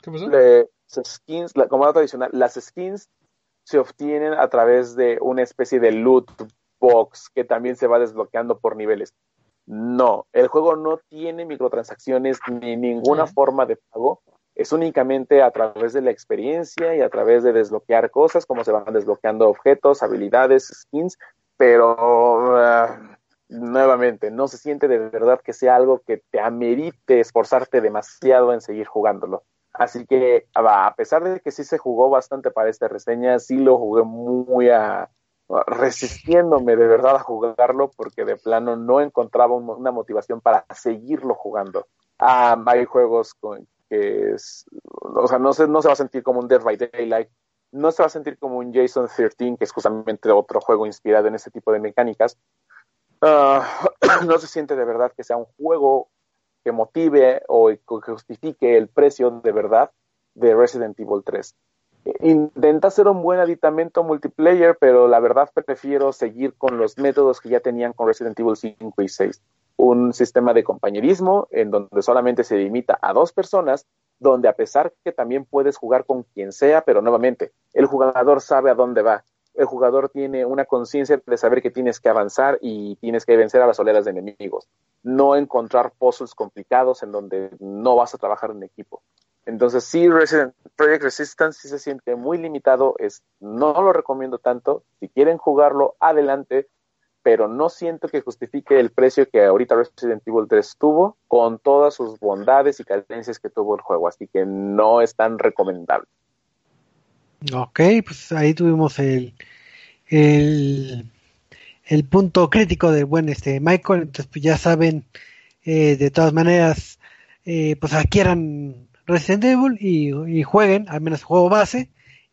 B: ¿Qué pasó?
C: le- skins, la- como dato adicional, las skins se obtienen a través de una especie de loot box que también se va desbloqueando por niveles. No, el juego no tiene microtransacciones ni ninguna forma de pago. Es únicamente a través de la experiencia y a través de desbloquear cosas, como se van desbloqueando objetos, habilidades, skins, pero ah, nuevamente no se siente de verdad que sea algo que te amerite esforzarte demasiado en seguir jugándolo. Así que a pesar de que sí se jugó bastante para esta reseña, sí lo jugué muy a, resistiéndome de verdad a jugarlo porque de plano no encontraba un- una motivación para seguirlo jugando. Ah, hay juegos que es, o sea, no se, no se va a sentir como un Dead by Daylight, no se va a sentir como un Jason 13, que es justamente otro juego inspirado en ese tipo de mecánicas. Ah, no se siente de verdad que sea un juego que motive o que justifique el precio de verdad de Resident Evil 3. Intenta hacer un buen aditamento multiplayer, pero la verdad prefiero seguir con los métodos que ya tenían con Resident Evil 5 y 6. Un sistema de compañerismo en donde solamente se limita a dos personas, donde a pesar que también puedes jugar con quien sea, pero nuevamente, el jugador sabe a dónde va. El jugador tiene una conciencia de saber que tienes que avanzar y tienes que vencer a las oleadas de enemigos. No encontrar puzzles complicados en donde no vas a trabajar en equipo. Entonces sí, Resident Project Resistance sí se siente muy limitado, es, no lo recomiendo tanto, si quieren jugarlo, adelante, pero no siento que justifique el precio que ahorita Resident Evil 3 tuvo con todas sus bondades y carencias que tuvo el juego, así que no es tan recomendable.
A: Ok, pues ahí tuvimos el, el, el punto crítico del buen este Michael, entonces pues ya saben, eh, de todas maneras, eh, pues adquieran Resident Evil y, y jueguen, al menos juego base,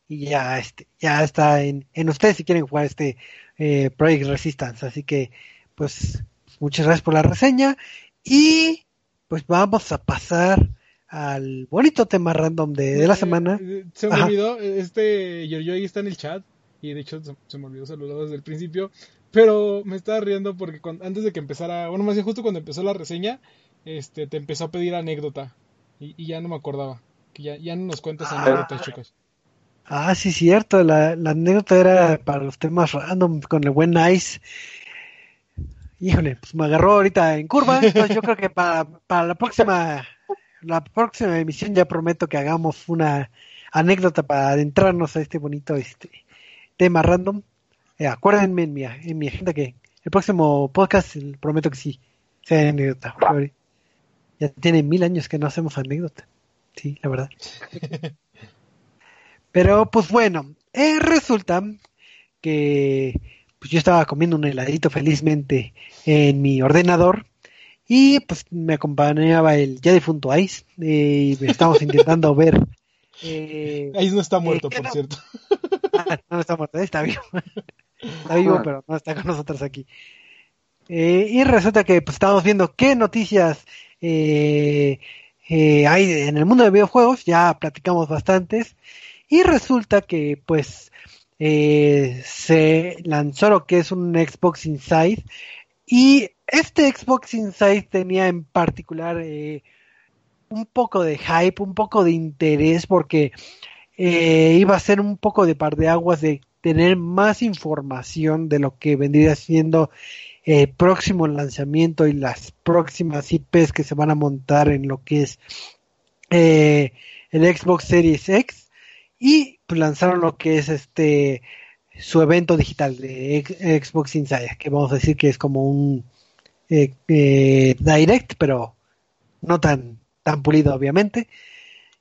A: y ya este, ya está en, en ustedes si quieren jugar este eh, Project Resistance, así que pues muchas gracias por la reseña y pues vamos a pasar al bonito tema random de, de la
B: Eh,
A: semana.
B: eh, Se me
A: Ajá.
B: olvidó, este Giorgio ahí está en el chat y de hecho se, se me olvidó saludarlo desde el principio, pero me estaba riendo porque antes de que empezara, bueno, más bien justo cuando empezó la reseña, este te empezó a pedir anécdota y, y ya no me acordaba, que ya, ya no nos cuentas
A: Ah.
B: anécdotas, chicos.
A: Ah, sí, cierto. La, la anécdota era para los temas random con el buen Nice. Híjole, pues me agarró ahorita en curva. Entonces yo creo que para, para la próxima, la próxima emisión ya prometo que hagamos una anécdota para adentrarnos a este bonito este tema random. Eh, acuérdenme en mi, en mi agenda que el próximo podcast prometo que sí sea anécdota. Ya tiene mil años que no hacemos anécdota. Sí, la verdad. Pero pues bueno, eh, resulta que pues yo estaba comiendo un heladito felizmente en mi ordenador y pues me acompañaba el ya difunto Ice eh, y estábamos intentando ver eh,
B: Ahí no está muerto,
A: ¿qué
B: por
A: no?
B: cierto.
A: Ah, no está muerto, está vivo. Está vivo, pero no está con nosotros aquí. Eh, y resulta que pues estábamos viendo qué noticias eh, eh, en el mundo de videojuegos, ya platicamos bastantes, y resulta que pues eh, se lanzó lo que es un Xbox Inside, y este Xbox Inside tenía en particular un poco de hype, un poco de interés, porque iba a ser un poco de par de aguas de tener más información de lo que vendría siendo el próximo lanzamiento y las próximas IPs que se van a montar en lo que es eh, el Xbox Series X y pues, lanzaron lo que es este su evento digital de Xbox Inside que vamos a decir que es como un eh, eh, direct pero no tan tan pulido obviamente.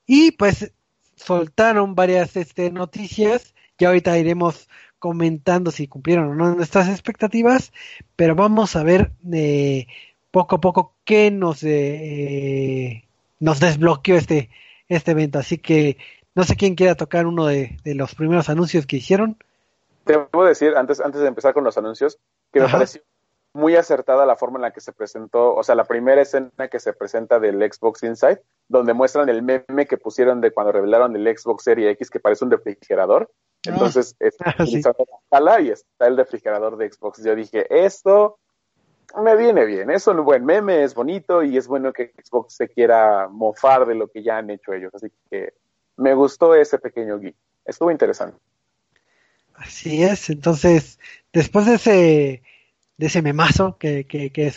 A: Y pues soltaron varias este, noticias. Ya ahorita iremos comentando si cumplieron o no nuestras expectativas pero vamos a ver eh, poco a poco qué nos eh, nos desbloqueó este este evento así que no sé quién quiera tocar uno de, de los primeros anuncios que hicieron
C: Te puedo decir, antes, antes de empezar con los anuncios, que me
A: Ajá.
C: pareció muy acertada la forma en la que se presentó, o sea, la primera escena que se presenta del Xbox Inside, donde muestran el meme que pusieron de cuando revelaron el Xbox Series X, que parece un refrigerador. Entonces, está
A: Ah, sí.
C: la sala y está el refrigerador de Xbox. Yo dije, esto me viene bien, es un buen meme, es bonito y es bueno que Xbox se quiera mofar de lo que ya han hecho ellos. Así que me gustó ese pequeño geek. Estuvo interesante.
A: Así es, entonces, después de ese, de ese memazo que, que, que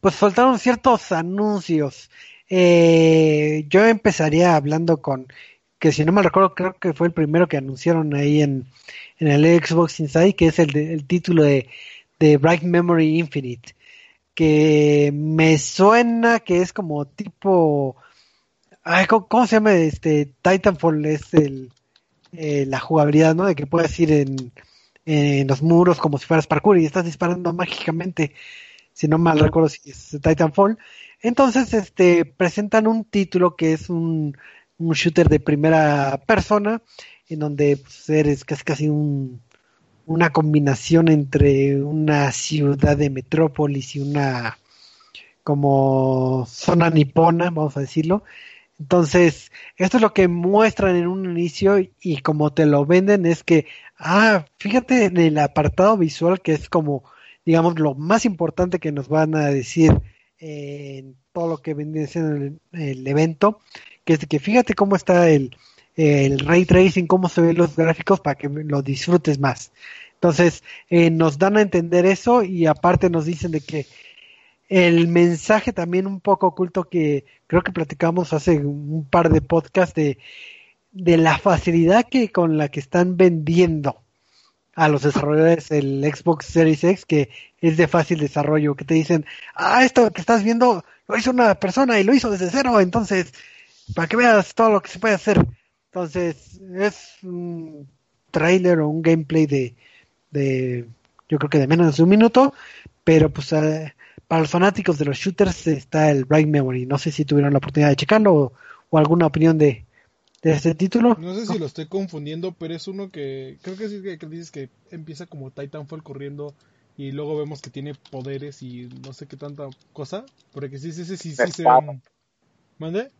A: pues soltaron ciertos anuncios. Eh, yo empezaría hablando con, que si no me recuerdo, creo que fue el primero que anunciaron ahí en, en el Xbox Inside, que es el, el título de, de Bright Memory Infinite, que me suena que es como tipo, ay, ¿cómo, cómo se llama este Titanfall? Es el, eh, la jugabilidad, ¿no? De que puedes ir en, en los muros como si fueras parkour y estás disparando mágicamente, si no mal recuerdo si es Titanfall. Entonces, este, presentan un título que es un, un shooter de primera persona, en donde pues, eres casi casi un, una combinación entre una ciudad de metrópolis y una como zona nipona, vamos a decirlo. Entonces, esto es lo que muestran en un inicio y, como te lo venden es que, ah, fíjate en el apartado visual que es como, digamos, lo más importante que nos van a decir en todo lo que viene siendo el, evento, que es que fíjate cómo está el, el ray tracing, cómo se ven los gráficos para que lo disfrutes más. Entonces, eh, nos dan a entender eso y aparte nos dicen de que el mensaje también un poco oculto que creo que platicamos hace un par de podcasts de, de la facilidad que con la que están vendiendo a los desarrolladores el Xbox Series X que es de fácil desarrollo que te dicen ah esto que estás viendo lo hizo una persona y lo hizo desde cero entonces para que veas todo lo que se puede hacer entonces es un trailer o un gameplay de, de yo creo que de menos de un minuto pero pues eh, para los fanáticos de los shooters está el Bright Memory. No sé si tuvieron la oportunidad de checarlo o, o alguna opinión de, de este título.
B: No sé si lo estoy confundiendo, pero es uno que creo que sí que, que dices que empieza como Titanfall corriendo y luego vemos que tiene poderes y no sé qué tanta cosa. Porque sí, sí, sí, sí, sí, se ven- ¿Mande?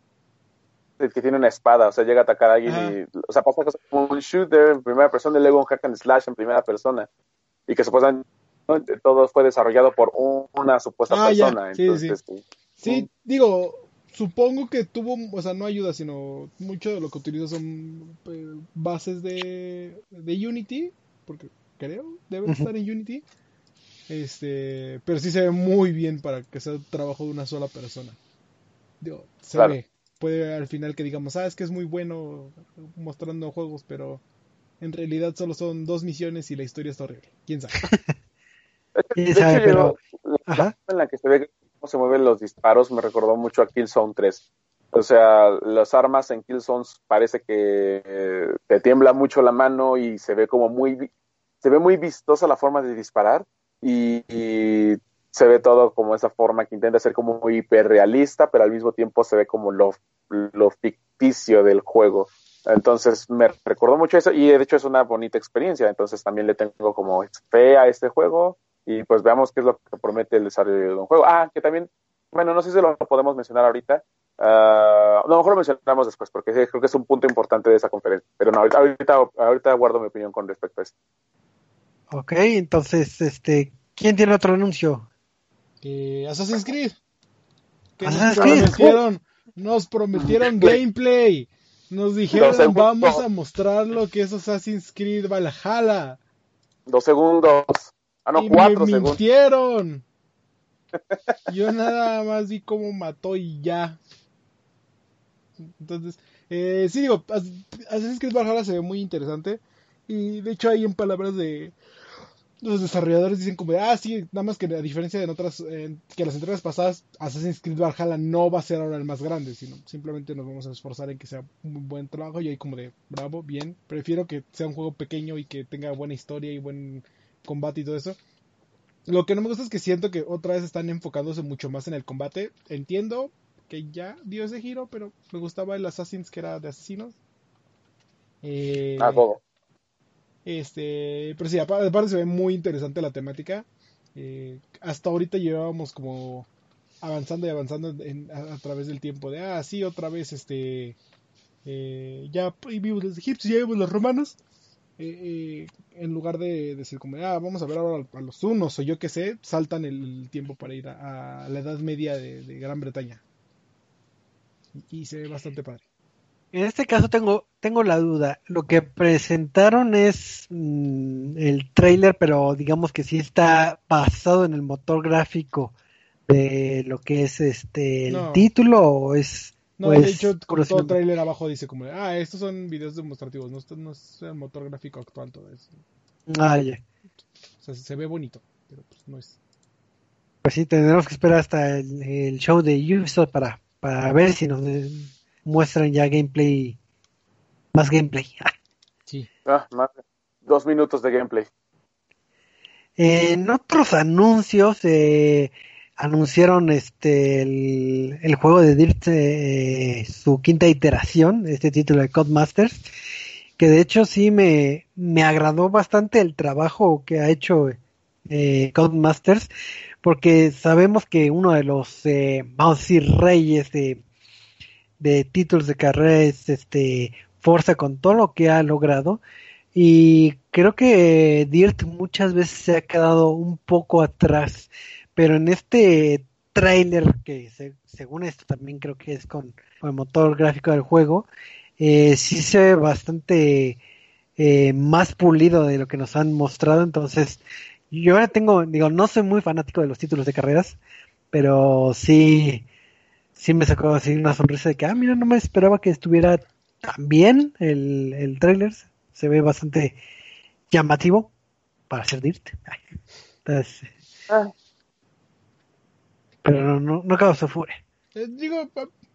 C: el que tiene una espada, o sea, llega a atacar a alguien
B: Ajá.
C: y, o sea, pasa cosas como un shooter en primera persona y luego un hack and slash en primera persona. Y que supuestamente todo fue desarrollado por un- una supuesta
B: Ah, ya,
C: persona.
B: sí,
C: Entonces, sí.
B: Sí, digo, supongo que tuvo, o sea, no ayuda, sino mucho de lo que utiliza son eh, bases de, de Unity, porque creo debe
A: Ujú.
B: estar en Unity. Este, pero sí se ve muy bien para que sea trabajo de una sola persona. Digo, se
C: Claro.
B: ve. Puede al final que digamos, ah, es que es muy bueno mostrando juegos, pero en realidad solo son dos misiones y la historia está horrible. ¿Quién sabe?
A: Quién
C: De
A: sabe,
C: hecho,
A: pero-
C: yo- la en la que se ve cómo se mueven los disparos me recordó mucho a Killzone 3. O sea, las armas en Killzone parece que eh, te tiembla mucho la mano y se ve como muy se ve muy vistosa la forma de disparar y, y se ve todo como esa forma que intenta ser como muy hiperrealista, pero al mismo tiempo se ve como lo, lo ficticio del juego. Entonces me recordó mucho eso y de hecho es una bonita experiencia. Entonces también le tengo como fe a este juego y pues veamos qué es lo que promete el desarrollo de un juego. Ah, que también, bueno, no sé si lo podemos mencionar ahorita. Ah, no, a lo mejor lo mencionamos después, porque creo que es un punto importante de esa conferencia. Pero no, ahorita, ahorita, ahorita guardo mi opinión con respecto a eso.
A: Ok, entonces, este, ¿quién tiene otro anuncio?
B: Eh, Assassin's Creed. Que
A: Assassin's
B: nos
A: Creed.
B: prometieron, nos prometieron gameplay. Nos dijeron, vamos a mostrar lo que es Assassin's Creed Valhalla.
C: Dos segundos. Ah, no,
B: y
C: cuatro
B: me mintieron. Yo nada más vi cómo mató y ya. Entonces, eh, sí digo, As- Assassin's Creed Valhalla se ve muy interesante. Y de hecho ahí en palabras de los desarrolladores dicen como de, ah, sí, nada más que a diferencia de en otras, eh, que las entregas pasadas, Assassin's Creed Valhalla no va a ser ahora el más grande, sino simplemente nos vamos a esforzar en que sea un buen trabajo y ahí como de, bravo, bien, prefiero que sea un juego pequeño y que tenga buena historia y buen combate y todo eso. Lo que no me gusta es que siento que otra vez están enfocándose mucho más en el combate. Entiendo que ya dio ese giro, pero me gustaba el Assassin's que era de asesinos. Eh,
C: Ah, todo.
B: este, pero sí, apa- aparte se ve muy interesante la temática. Eh, hasta ahorita llevábamos como avanzando y avanzando en- a, a través del tiempo de, ah, sí, otra vez, este, eh, ya vimos los egipcios, ya vimos los romanos. Eh, en lugar de decir como, ah, vamos a ver ahora a los unos o yo qué sé, saltan el tiempo para ir a, a la Edad Media de, de Gran Bretaña. Y, y se ve bastante padre.
A: En este caso tengo, tengo la duda. Lo que presentaron es mm, el trailer, pero digamos que sí está basado en el motor gráfico de lo que es este el
B: No.
A: título o es
B: No,
A: o
B: de hecho, todo trailer abajo dice como, de, ah, estos son videos demostrativos, no, esto no es el motor gráfico actual, todo eso.
A: Ah, ya.
B: O sea, se ve bonito, pero pues no es.
A: Pues sí, tendremos que esperar hasta el, el show de Ubisoft para, para ver si nos muestran ya gameplay, más gameplay.
B: Sí.
C: Ah, más dos minutos de gameplay.
A: En otros anuncios eh, anunciaron este el, juego de Dirt, eh, su quinta iteración, este título de Codemasters, que de hecho sí me, me agradó bastante el trabajo que ha hecho eh, Codemasters, porque sabemos que uno de los, eh, vamos a decir, reyes de, de títulos de carrera es este Forza con todo lo que ha logrado. Y creo que Dirt muchas veces se ha quedado un poco atrás, pero en este tráiler que se- según esto también creo que es con, el motor gráfico del juego, eh, sí se ve bastante eh, más pulido de lo que nos han mostrado. Entonces, yo ahora tengo, digo, no soy muy fanático de los títulos de carreras, pero sí, sí me sacó así una sonrisa de que, ah, mira, no me esperaba que estuviera tan bien el, el tráiler. Se ve bastante llamativo para ser Dirt. Entonces,
C: Ah.
A: Pero no, no, no causó furia.
B: Eh, digo,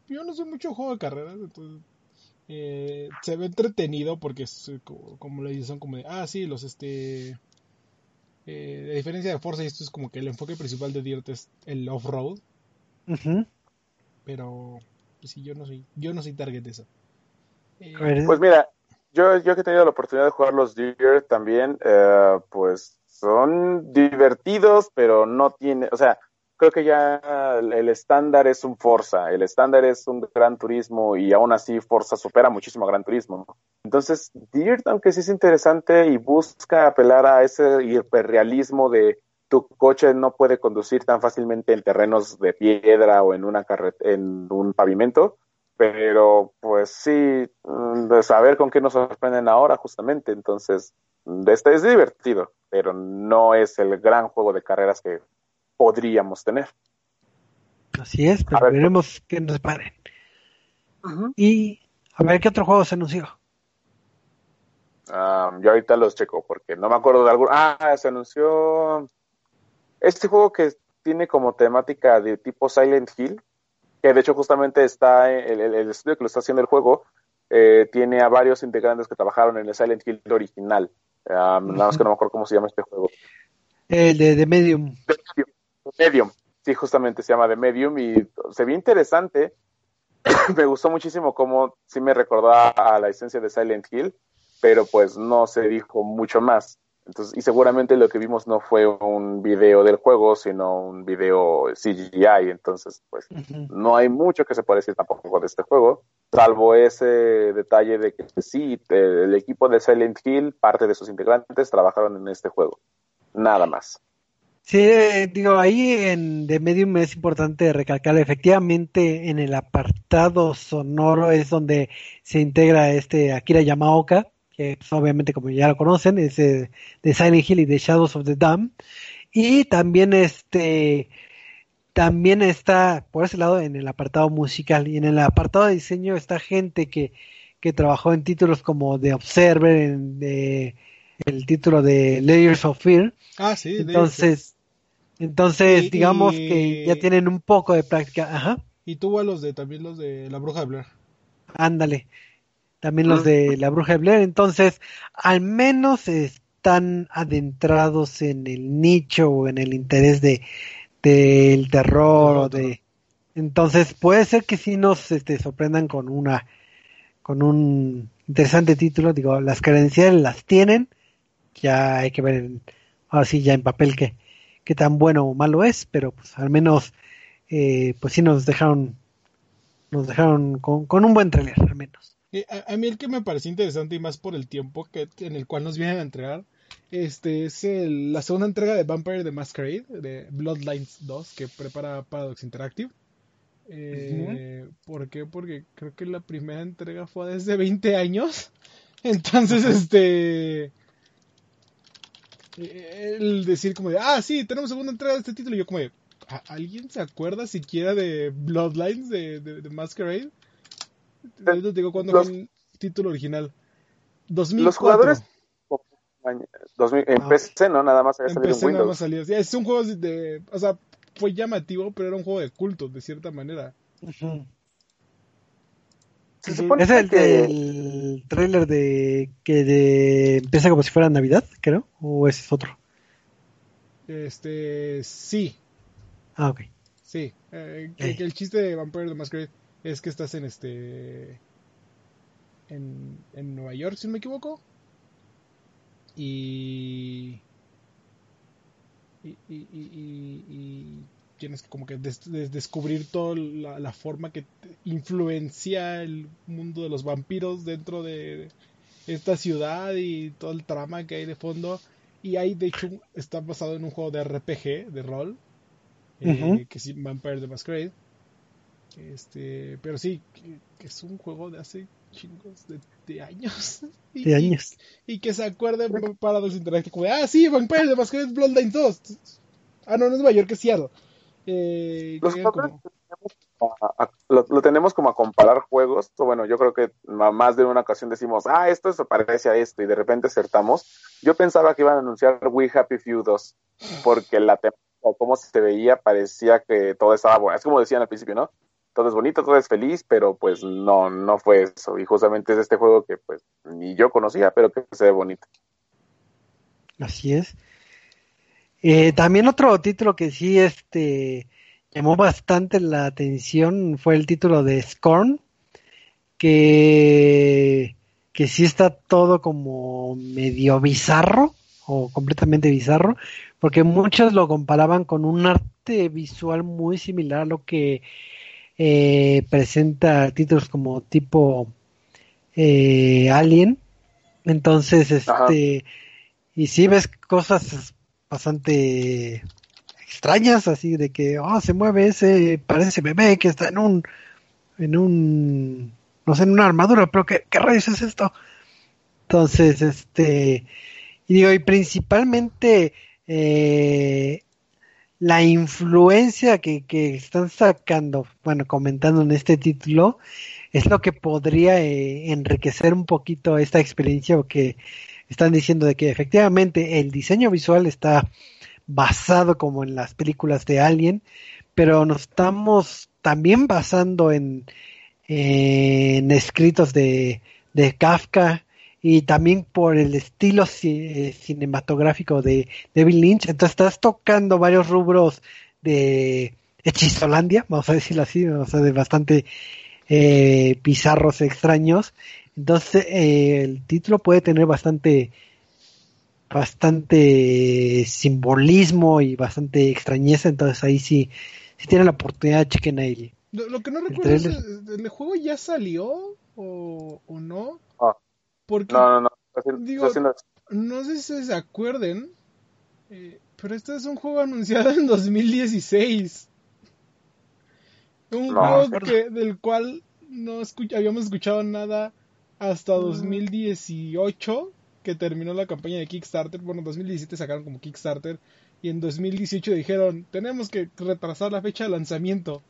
B: yo no soy mucho juego de carreras, entonces eh, se ve entretenido porque es, eh, como, como le dicen, son como de, ah, sí, los este... Eh, a diferencia de Forza, esto es como que el enfoque principal de Dirt es el off-road, pero pues sí, yo no soy, yo no soy target de eso. Eh,
C: Pues mira, yo, yo que he tenido la oportunidad de jugar los Deer también, eh, pues son divertidos, pero no tiene, o sea, creo que ya el estándar es un Forza, el estándar es un Gran Turismo y aún así Forza supera muchísimo a Gran Turismo. Entonces, Dirt, aunque sí es interesante y busca apelar a ese hiperrealismo de tu coche no puede conducir tan fácilmente en terrenos de piedra o en una en un pavimento, pero pues sí, mm, de saber con qué nos sorprenden ahora justamente, entonces este es divertido, pero no es el gran juego de carreras que podríamos tener.
A: así es, pero
C: ver,
A: veremos qué nos paren. Y a ver qué otro juego se anunció.
C: Ah, yo ahorita los checo porque no me acuerdo de algún. Ah, se anunció este juego que tiene como temática de tipo Silent Hill, que de hecho justamente está el, el- el estudio que lo está haciendo el juego, eh, tiene a varios integrantes que trabajaron en el Silent Hill original. Ah, Nada más que no me acuerdo cómo se llama este juego.
A: El de, de Medium.
C: The Medium. Medium. Sí, justamente se llama The Medium y se ve interesante. me gustó muchísimo cómo sí me recordaba a la esencia de Silent Hill, pero pues no se dijo mucho más. Entonces, y seguramente lo que vimos no fue un video del juego, sino un video CGI. Entonces, pues, no hay mucho que se pueda decir tampoco de este juego, salvo ese detalle de que sí, el equipo de Silent Hill, parte de sus integrantes, trabajaron en este juego. Nada más.
A: Sí, eh, digo, ahí en The Medium es importante recalcar, efectivamente en el apartado sonoro es donde se integra este Akira Yamaoka, que pues, obviamente como ya lo conocen, es de, de Silent Hill y de Shadows of the Dam, y también este también está por ese lado en el apartado musical. Y en el apartado de diseño está gente que, que trabajó en títulos como The Observer, en de, el título de Layers of Fear,
B: Ah, sí.
A: entonces, entonces
B: Y-
A: digamos
B: y-
A: que ya tienen un poco de práctica. Ajá,
B: Y tuvo a los de también los de la bruja de Blair.
A: ándale. También los
C: Mm.
A: de la Bruja de Blair. Entonces, al menos están adentrados en el nicho o en el interés de del terror o de. Entonces, puede ser que sí nos este, sorprendan con una con un interesante título. Digo, las credenciales las tienen. Ya hay que ver, en- ahora sí, ya en papel que qué tan bueno o malo es, pero pues al menos, eh, pues sí nos dejaron, nos dejaron con, con un buen trailer, al menos.
B: Eh, A, a mí el que me pareció interesante y más por el tiempo que, en el cual nos vienen a entregar, este es el- la segunda entrega de Vampire the Masquerade, de Bloodlines 2, que prepara Paradox Interactive. Eh, ¿Por qué? Porque creo que la primera entrega fue desde 20 años. Entonces, este... El decir como de, ah, sí, tenemos segunda entrega de este título. Y yo como de, ¿a- ¿alguien se acuerda siquiera de Bloodlines de, de, de Masquerade? Yo te digo cuándo
C: Los-
B: fue el título original. 2004.
C: Los jugadores 2000 en
A: Ah.
C: PC, ¿no? Nada más había salido en
B: Empecé nada más
C: Windows.
B: salía. Es un juego de, o sea, fue llamativo, pero era un juego de culto, de cierta manera.
C: Se supone
A: Es el
C: que-
A: del trailer de que de, empieza como si fuera Navidad, creo, o ese es otro.
B: Este, sí,
A: Ah, ok.
B: sí. Eh, que,
A: Eh.
B: que el chiste de Vampire the Masquerade es que estás en este, en, en Nueva York, si no me equivoco. Y y, y, y, y- y tienes que como que des- des- descubrir toda la, la forma que influencia el mundo de los vampiros dentro de esta ciudad y todo el trama que hay de fondo. Y ahí, de hecho, está basado en un juego de RPG, de rol, eh, que es Vampire the Masquerade. Este, pero sí, que, que es un juego de hace chingos de, de años. Y-
A: De años.
B: y que se acuerde Paradox Interactive como de, ah, sí, Vampire the Masquerade Bloodlines 2. Ah, no, no es York, es Seattle. Eh,
C: Los
B: como-
C: a- a- lo, lo tenemos como a comparar juegos. o Bueno, yo creo que más de una ocasión decimos, ah, esto se parece a esto, y de repente acertamos. Yo pensaba que iban a anunciar We Happy Few 2, porque la temática, o cómo se veía, parecía que todo estaba bueno. Es como decían al principio, ¿no? Todo es bonito, todo es feliz, pero pues no, no fue eso. Y justamente es este juego que pues ni yo conocía, pero que se ve bonito.
A: Así es. Eh, también otro título que sí este llamó bastante la atención fue el título de Scorn, que, que sí está todo como medio bizarro o completamente bizarro, porque muchos lo comparaban con un arte visual muy similar a lo que eh, presenta títulos como tipo eh, Alien. Entonces,
C: Ajá.
A: este, y si ves cosas bastante extrañas, así de que, oh, se mueve ese, parece bebé que está en un, en un, no sé, en una armadura, pero ¿qué, qué rayos es esto? Entonces, este, y digo, y principalmente, eh, la influencia que, que están sacando, bueno, comentando en este título, es lo que podría eh, enriquecer un poquito esta experiencia, porque están diciendo de que efectivamente el diseño visual está basado como en las películas de Alien, pero nos estamos también basando en, escritos de, de Kafka y también por el estilo eh, cinematográfico de David Lynch. Entonces estás tocando varios rubros de Hechizolandia, vamos a decirlo así, o sea, de bastante eh, bizarros, extraños. Entonces eh, el título puede tener bastante bastante simbolismo y bastante extrañeza, entonces ahí sí, si tienen la oportunidad, chequen ahí.
B: Lo, lo que no
A: El
B: recuerdo es,
A: trailer.
B: eh, ¿el juego ya salió o, o no?
C: Ah.
B: Porque
C: No, no, no. Haciendo-
B: Digo-
C: está haciendo-
B: no sé si se acuerden, eh, pero este es un juego anunciado en 2016. Un
C: No.
B: juego que, del cual no escu- habíamos escuchado nada hasta
A: Mm.
B: 2018, que terminó la campaña de Kickstarter. Bueno, en 2017 sacaron como Kickstarter y en 2018 dijeron, tenemos que retrasar la fecha de lanzamiento.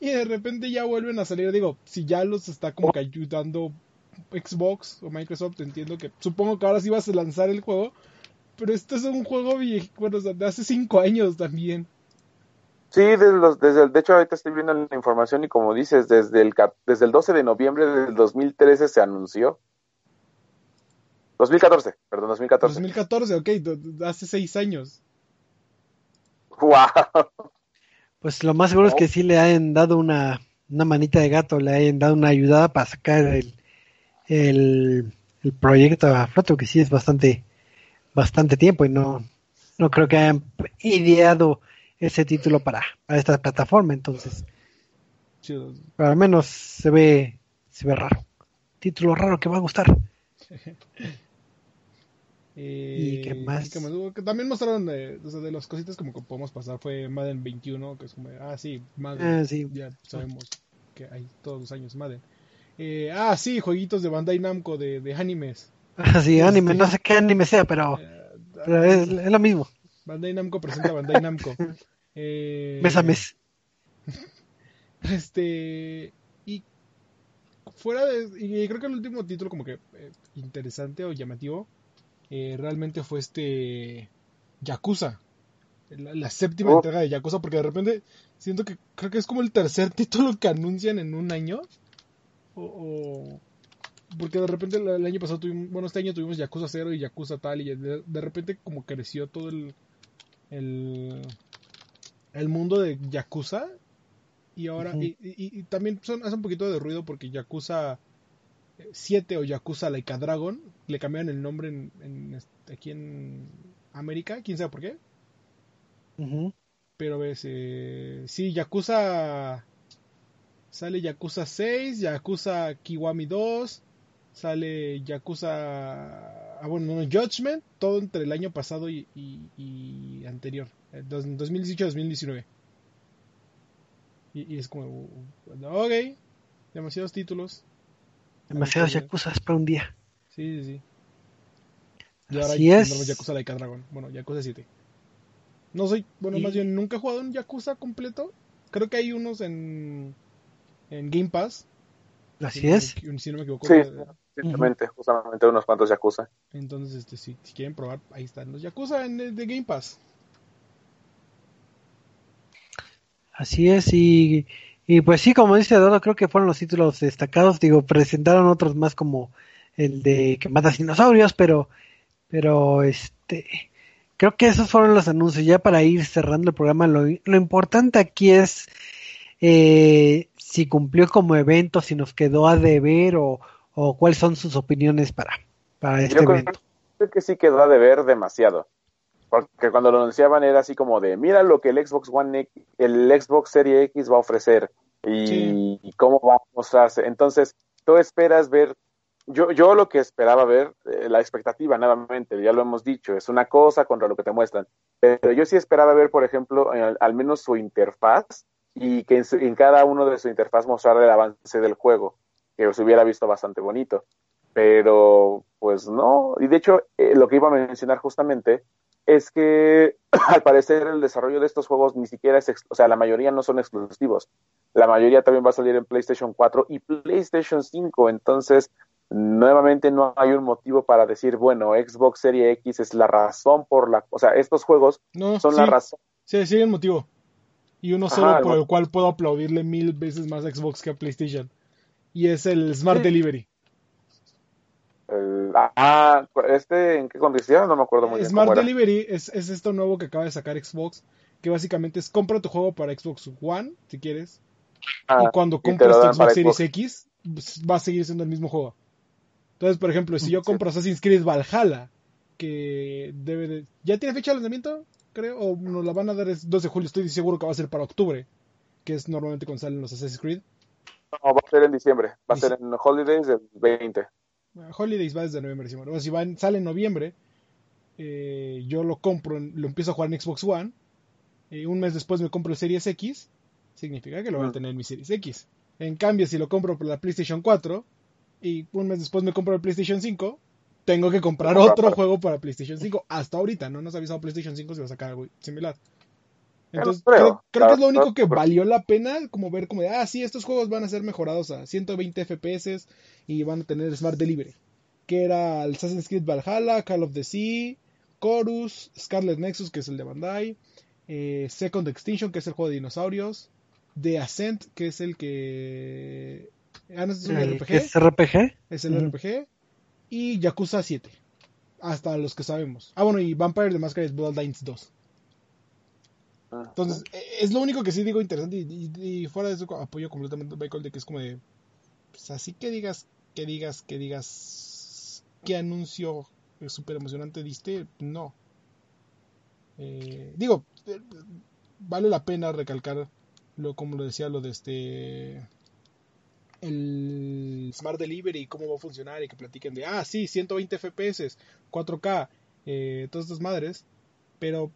B: Y de repente ya vuelven a salir, digo, si ya los está como que ayudando Xbox o Microsoft, entiendo que supongo que ahora sí vas a lanzar el juego, pero este es un juego viejo, bueno, de hace cinco años también.
C: Sí, desde, los, desde el, de hecho ahorita estoy viendo la información y como dices, desde el, desde el 12 de noviembre del 2013 se anunció. 2014, perdón, 2014.
B: 2014, ok, hace seis años.
C: ¡Wow!
A: Pues lo más seguro es que sí le hayan dado una, una manita de gato, le hayan dado una ayudada para sacar el, el, el proyecto a flote, que sí es bastante, bastante tiempo y no, no creo que hayan ideado ese título para, para esta plataforma, entonces, pero al menos se ve, se ve raro. Título raro que va a gustar.
B: Eh,
A: ¿Y qué más?
B: que También mostraron de, o sea, de las cositas como que podemos pasar. Fue Madden 21, que es como, ah, sí, Madden.
A: Ah, sí.
B: Ya sabemos que hay todos los años Madden. Eh, ah, sí, jueguitos de Bandai Namco de, de animes.
A: Así, anime,
B: Este-
A: no sé qué anime sea, pero,
B: Eh,
A: pero es, es lo mismo,
B: Bandai Namco presenta Bandai Namco. Eh,
A: mes a mes.
B: Este. Y fuera de. Y creo que el último título, como que eh, interesante o llamativo, eh, realmente fue este. Yakuza. La, la séptima
C: Oh.
B: entrega de Yakuza, porque de repente siento que creo que es como el tercer título que anuncian en un año. O. o- porque de repente el, el año pasado tuvimos. Bueno, este año tuvimos Yakuza 0 y Yakuza tal, y de, de repente como creció todo el. El, el mundo de Yakuza y ahora, y, y- y también son, hace un poquito de ruido porque Yakuza 7 o Yakuza Laika Dragon le cambiaron el nombre en, en este- aquí en América, quién sabe por qué. Pero ves, eh, sí, Yakuza. Sale Yakuza 6, Yakuza Kiwami 2, sale Yakuza. Ah, bueno, no, Judgment, todo entre el año pasado y, y- y anterior, eh, 2018-2019. Y, y es como. uh, Ok, demasiados títulos.
A: Demasiados yakuzas para un día.
B: Sí, sí, sí. Y ahora
A: Así es.
B: tendremos Yakuza Laika Dragon. Bueno, Yakuza 7. No soy, bueno,
A: Y-
B: más bien nunca he jugado un Yakuza completo. Creo que hay unos en, en Game Pass.
A: Así
B: si no me
A: es.
B: equi- Si no me equivoco.
C: Sí,
B: Eh,
C: simplemente, justamente unos cuantos Yakuza.
B: Entonces, este, si, si quieren probar, ahí están los Yakuza en, de Game Pass.
A: Así es, y, y pues sí, como dice Dodo, creo que fueron los títulos destacados. Digo, presentaron otros más como el de que mata dinosaurios, pero, pero este, creo que esos fueron los anuncios. Ya para ir cerrando el programa, lo, lo importante aquí es eh, si cumplió como evento, si nos quedó a deber o, o cuáles son sus opiniones para, para este
C: Yo
A: evento.
C: creo que sí quedó a deber demasiado. Porque cuando lo anunciaban era así como de, mira lo que el Xbox One X, el Xbox Series X va a ofrecer y,
B: Sí.
C: y cómo va a mostrarse. Entonces, tú esperas ver, yo, yo lo que esperaba ver, eh, la expectativa nuevamente, ya lo hemos dicho, es una cosa contra lo que te muestran. Pero yo sí esperaba ver, por ejemplo, eh, al menos su interfaz y que en, su- en cada uno de su interfaz mostrar el avance del juego, que se hubiera visto bastante bonito. Pero, pues no. Y de hecho, eh, lo que iba a mencionar justamente es que al parecer el desarrollo de estos juegos ni siquiera es, o sea, la mayoría no son exclusivos. La mayoría también va a salir en PlayStation 4 y PlayStation 5. Entonces, nuevamente no hay un motivo para decir, bueno, Xbox Series X es la razón por la, o sea, estos juegos
B: No,
C: son
B: sí,
C: la razón.
B: sí, sí hay un motivo. Y uno solo
C: el
B: por el cual puedo aplaudirle mil veces más a Xbox que a PlayStation. Y es el Smart
A: Sí.
B: Delivery.
C: El- ah, este, ¿en qué condición? No me acuerdo muy bien.
B: Smart. Delivery es, es esto nuevo que acaba de sacar Xbox, que básicamente es compra tu juego para Xbox One, si quieres,
C: Ah,
B: y cuando compras tu Xbox Series. X, pues, va a seguir siendo el mismo juego. Entonces, por ejemplo, si yo
A: Sí.
B: compro Assassin's Creed Valhalla, que debe de... ¿Ya tiene fecha de lanzamiento? Creo, o nos la van a dar el 2 de julio, estoy seguro que va a ser para octubre, que es normalmente cuando salen los Assassin's Creed.
C: No, va a ser en diciembre. Va a ser en Holidays del 20.
B: Ah, Holidays va desde noviembre, sí, bueno, si va en- sale en noviembre, eh, yo lo compro, lo empiezo a jugar en Xbox One, y un mes después me compro el Series X, significa que lo voy a
C: Mm.
B: tener en mi Series X. En cambio, si lo compro por la PlayStation 4, y un mes después me compro el PlayStation 5, tengo que comprar otro juego para PlayStation 5. Hasta ahorita, no nos ha avisado PlayStation 5 si va a sacar algo similar. Entonces,
C: creo.
B: creo, creo que es lo único que valió la pena, como ver como de, ah, sí, estos juegos van a ser mejorados a 120 FPS y van a tener Smart Delivery. Que era el Assassin's Creed Valhalla, Call of the Sea, Chorus, Scarlet Nexus, que es el de Bandai, eh, Second Extinction, que es el juego de dinosaurios, The Ascent, que es el que... Ah, no, es un
A: El
B: RPG.
A: es RPG.
B: Es el. RPG. Y Yakuza 7. Hasta los que sabemos. Ah, bueno, y Vampire the Masquerade Bloodlines 2. Entonces, e- es lo único que sí digo interesante. Y, fuera de eso, apoyo completamente a Michael de que es como de. Pues así que digas, que digas, que digas. ¿Qué anuncio súper emocionante diste? No. Eh, digo, eh, vale la pena recalcar lo como lo decía lo de este el Smart Delivery y cómo va a funcionar y que platiquen de ah sí 120 FPS 4K eh, todas estas madres pero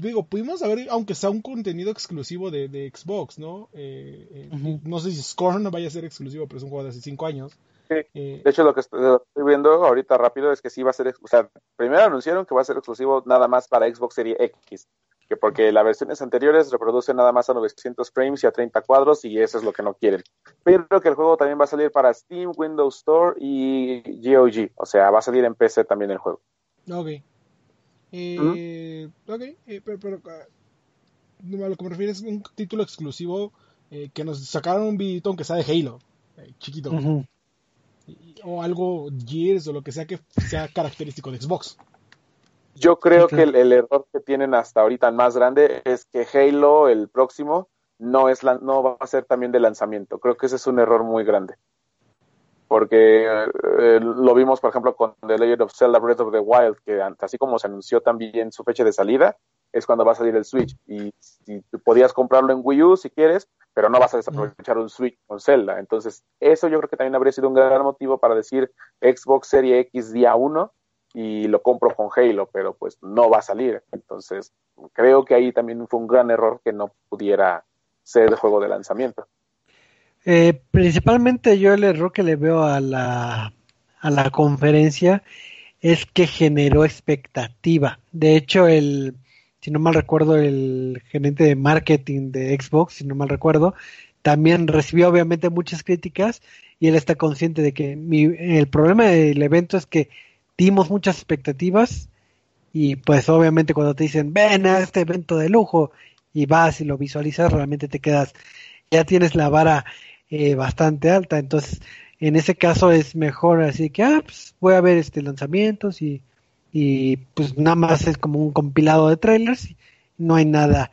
B: digo pudimos haber aunque sea un contenido exclusivo de, de Xbox no Eh, eh, no sé si Scorn no vaya a ser exclusivo pero es un juego de hace 5 años
C: Sí.
B: Eh,
C: De hecho, lo que estoy, lo que estoy viendo ahorita rápido es que sí va a ser, o sea, primero anunciaron que va a ser exclusivo nada más para Xbox Series X, que porque las versiones anteriores reproducen nada más a 900 frames y a 30 cuadros y eso es lo que no quieren. Pero que el juego también va a salir para Steam, Windows Store y GOG, o sea, va a salir en PC también el juego.
B: Ok. Eh, Ok, eh, pero, pero, ah, no, a lo que me refiero es un título exclusivo eh, que nos sacaron un videito aunque sea de Halo, eh, chiquito, o algo Gears o lo que sea que sea característico de Xbox.
C: Yo creo que el, el error que tienen hasta ahorita el más grande es que Halo, el próximo, no es la- no va a ser también de lanzamiento. Creo que ese es un error muy grande. Porque eh, lo vimos, por ejemplo, con The Legend of Zelda Breath of the Wild, que así como se anunció también su fecha de salida, es cuando va a salir el Switch. Y, podías comprarlo en Wii U si quieres, pero no vas a desaprovechar un Switch con Zelda. Entonces, eso yo creo que también habría sido un gran motivo para decir Xbox Serie X día 1 y lo compro con Halo, pero pues no va a salir. Entonces, creo que ahí también fue un gran error que no pudiera ser el juego de lanzamiento.
A: Eh, principalmente yo el error que le veo a la, a la conferencia es que generó expectativa. De hecho, el, si no mal recuerdo, el gerente de marketing de Xbox, si no mal recuerdo, también recibió obviamente muchas críticas y él está consciente de que mi- el problema del evento es que dimos muchas expectativas y pues obviamente cuando te dicen ven a este evento de lujo y vas y lo visualizas realmente te quedas ya tienes la vara eh, bastante alta. Entonces en ese caso es mejor así que ah pues voy a ver este lanzamientos y y pues nada más es como un compilado de trailers no hay nada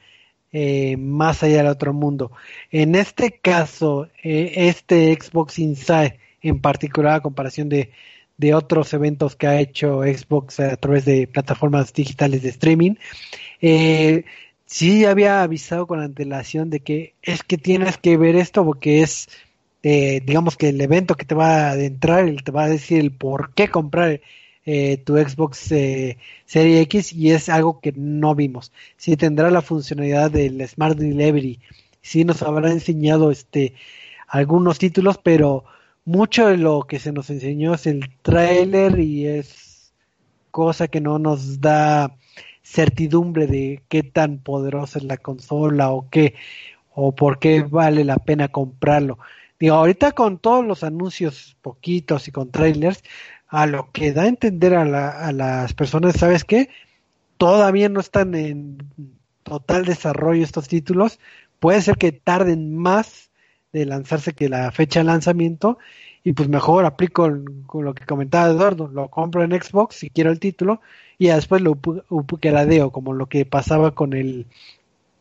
A: eh, más allá del otro mundo. En este caso eh, este Xbox Inside en particular a comparación de de otros eventos que ha hecho Xbox a través de plataformas digitales de streaming, eh, sí había avisado con antelación de que es que tienes que ver esto porque es, eh, digamos que el evento que te va a adentrar, te va a decir el por qué comprar eh, tu Xbox eh, Serie X y es algo que no vimos. Sí tendrá la funcionalidad del Smart Delivery, sí nos habrá enseñado este algunos títulos, pero mucho de lo que se nos enseñó es el tráiler y es cosa que no nos da certidumbre de qué tan poderosa es la consola o qué o por qué vale la pena comprarlo. Digo, ahorita con todos los anuncios poquitos y con trailers, a lo que da a entender a, la- a las personas, ¿sabes qué? Todavía no están en total desarrollo estos títulos. Puede ser que tarden más de lanzarse que la fecha de lanzamiento y pues mejor aplico con lo que comentaba Eduardo, lo compro en Xbox si quiero el título y después lo upgradeo como lo que pasaba con el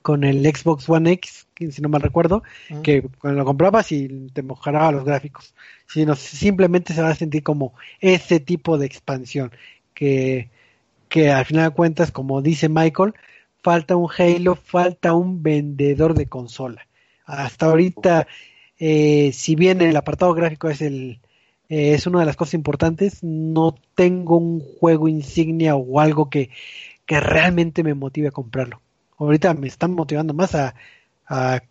A: con el Xbox One X, si no mal recuerdo, que cuando lo comprabas y te mejoraba los gráficos, sino simplemente se va a sentir como ese tipo de expansión, que, que al final de cuentas, como dice Michael, falta un Halo, falta un vendedor de consola. Hasta ahorita, eh, si bien el apartado gráfico es el eh, es una de las cosas importantes, no tengo un juego insignia o algo que, que realmente me motive a comprarlo. Ahorita me están motivando más a,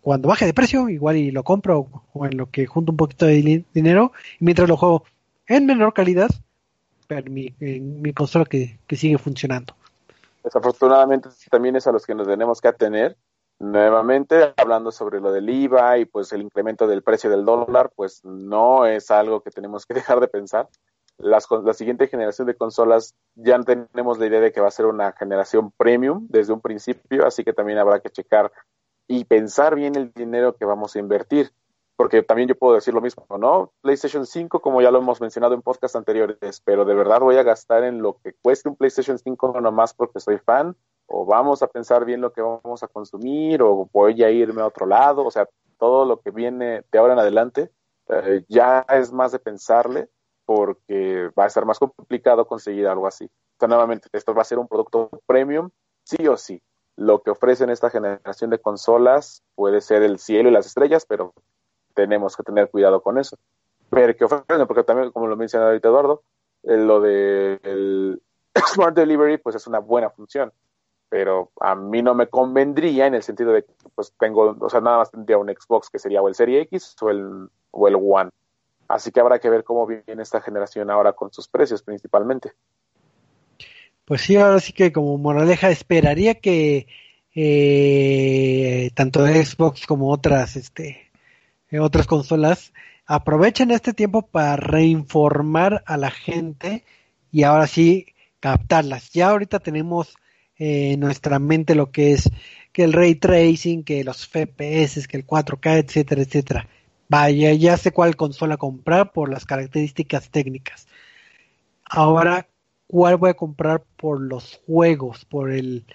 A: cuando baje de precio, igual y lo compro o en lo que junto un poquito de dinero y mientras lo juego en menor calidad, pero mi, en mi consola que, que sigue funcionando.
C: Desafortunadamente también es a los que nos tenemos que atener. Nuevamente, hablando sobre lo del IVA y pues el incremento del precio del dólar, pues no es algo que tenemos que dejar de pensar. Las, la siguiente generación de consolas ya tenemos la idea de que va a ser una generación premium desde un principio, así que también habrá que checar y pensar bien el dinero que vamos a invertir. Porque también yo puedo decir lo mismo, ¿no? PlayStation 5, como ya lo hemos mencionado en podcast anteriores, pero de verdad voy a gastar en lo que cueste un PlayStation 5 nomás porque soy fan, o vamos a pensar bien lo que vamos a consumir, o voy a irme a otro lado, o sea, todo lo que viene de ahora en adelante eh, ya es más de pensarle, porque va a ser más complicado conseguir algo así. Sea, nuevamente, esto va a ser un producto premium, sí o sí. Lo que ofrecen esta generación de consolas puede ser el cielo y las estrellas, pero tenemos que tener cuidado con eso. Ver qué ofrecen, porque también, como lo menciona ahorita Eduardo, eh, lo de el Smart Delivery, pues es una buena función. Pero a mí no me convendría en el sentido de que pues tengo, o sea, nada más tendría un Xbox que sería o el Serie X o el, o el One. Así que habrá que ver cómo viene esta generación ahora con sus precios principalmente.
A: Pues sí, ahora sí que como moraleja esperaría que eh, tanto Xbox como otras, este, eh, otras consolas aprovechen este tiempo para reinformar a la gente y ahora sí captarlas. Ya ahorita tenemos eh, en nuestra mente lo que es que el ray tracing, que los FPS, que el 4K, etcétera, etcétera. Vaya, ya sé cuál consola comprar por las características técnicas. Ahora, ¿cuál voy a comprar por los juegos? Por el,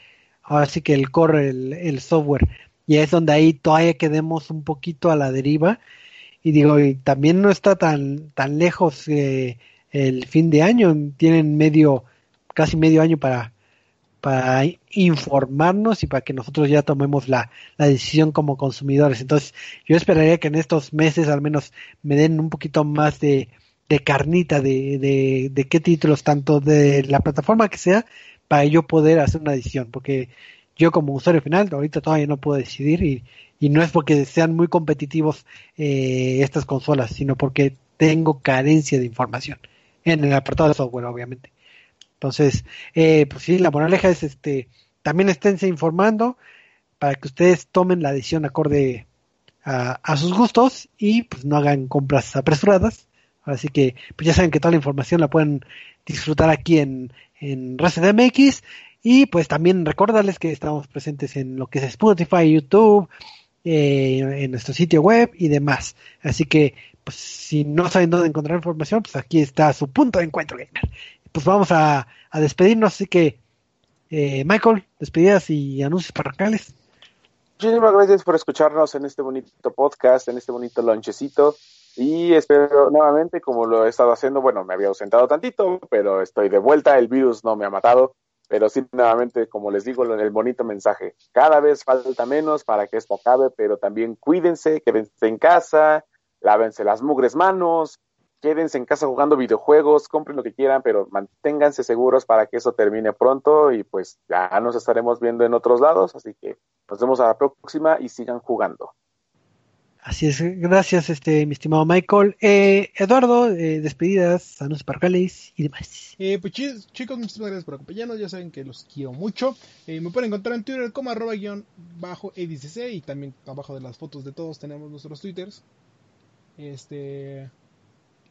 A: ahora sí que el core, el, el software. Y es donde ahí todavía quedemos un poquito a la deriva. Y digo, y también no está tan, tan lejos eh, el fin de año. Tienen medio, casi medio año para, para informarnos y para que nosotros ya tomemos la, la decisión como consumidores. Entonces, yo esperaría que en estos meses al menos me den un poquito más de, de carnita de, de, qué títulos, tanto de la plataforma que sea, para yo poder hacer una decisión. Porque yo como usuario final ahorita todavía no puedo decidir y, y no es porque sean muy competitivos eh, estas consolas, sino porque tengo carencia de información en el apartado de software, obviamente. Entonces, eh, pues sí, la moraleja es este, también esténse informando para que ustedes tomen la decisión acorde a, sus gustos y pues no hagan compras apresuradas. Así que pues ya saben que toda la información la pueden disfrutar aquí en, en Resident MX y pues también recordarles que estamos presentes en lo que es Spotify, YouTube, eh, en nuestro sitio web y demás. Así que pues si no saben dónde encontrar información, pues aquí está su punto de encuentro gamer. Pues vamos a, a despedirnos, así que eh, Michael, despedidas y anuncios parroquiales.
C: Muchísimas gracias por escucharnos en este bonito podcast, en este bonito lonchecito. Y espero nuevamente, como lo he estado haciendo, bueno, me había ausentado tantito, pero estoy de vuelta, el virus no me ha matado, pero sí, nuevamente, como les digo, el bonito mensaje, cada vez falta menos para que esto acabe, pero también cuídense, quédense en casa, lávense las mugres manos, quédense en casa jugando videojuegos, compren lo que quieran, pero manténganse seguros para que eso termine pronto y pues ya nos estaremos viendo en otros lados, así que nos vemos a la próxima y sigan jugando.
A: Así es, gracias, este, mi estimado Michael. Eh, Eduardo, eh, despedidas, anuncios parroquiales y demás.
B: Eh, pues chi- chicos, muchísimas gracias por acompañarnos. Ya saben que los quiero mucho. Eh, me pueden encontrar en Twitter como arroba guion bajo edicc y también abajo de las fotos de todos tenemos nuestros twitters. Este,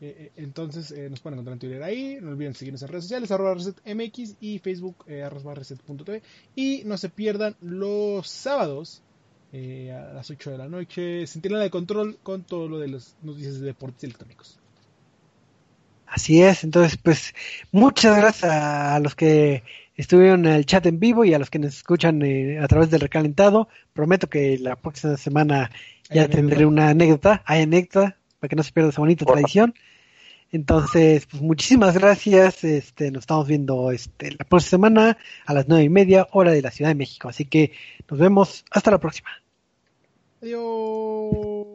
B: eh, eh, entonces eh, nos pueden encontrar en Twitter ahí. No olviden seguirnos en redes sociales arroba resetmx y Facebook eh, arroba reset.tv. Y no se pierdan los sábados eh, a las 8 de la noche. Sentinela de control con todo lo de las noticias de deportes electrónicos.
A: Así es, entonces pues muchas gracias a los que estuvieron en el chat en vivo y a los que nos escuchan eh, a través del recalentado. Prometo que la próxima semana ya
B: Hay
A: tendré
B: anécdota.
A: una anécdota, hay anécdota, para que no se pierda esa bonita tradición. Entonces, pues muchísimas gracias. Este, nos estamos viendo este, la próxima semana a las nueve y media, hora de la Ciudad de México. Así que nos vemos hasta la próxima.
B: Adiós.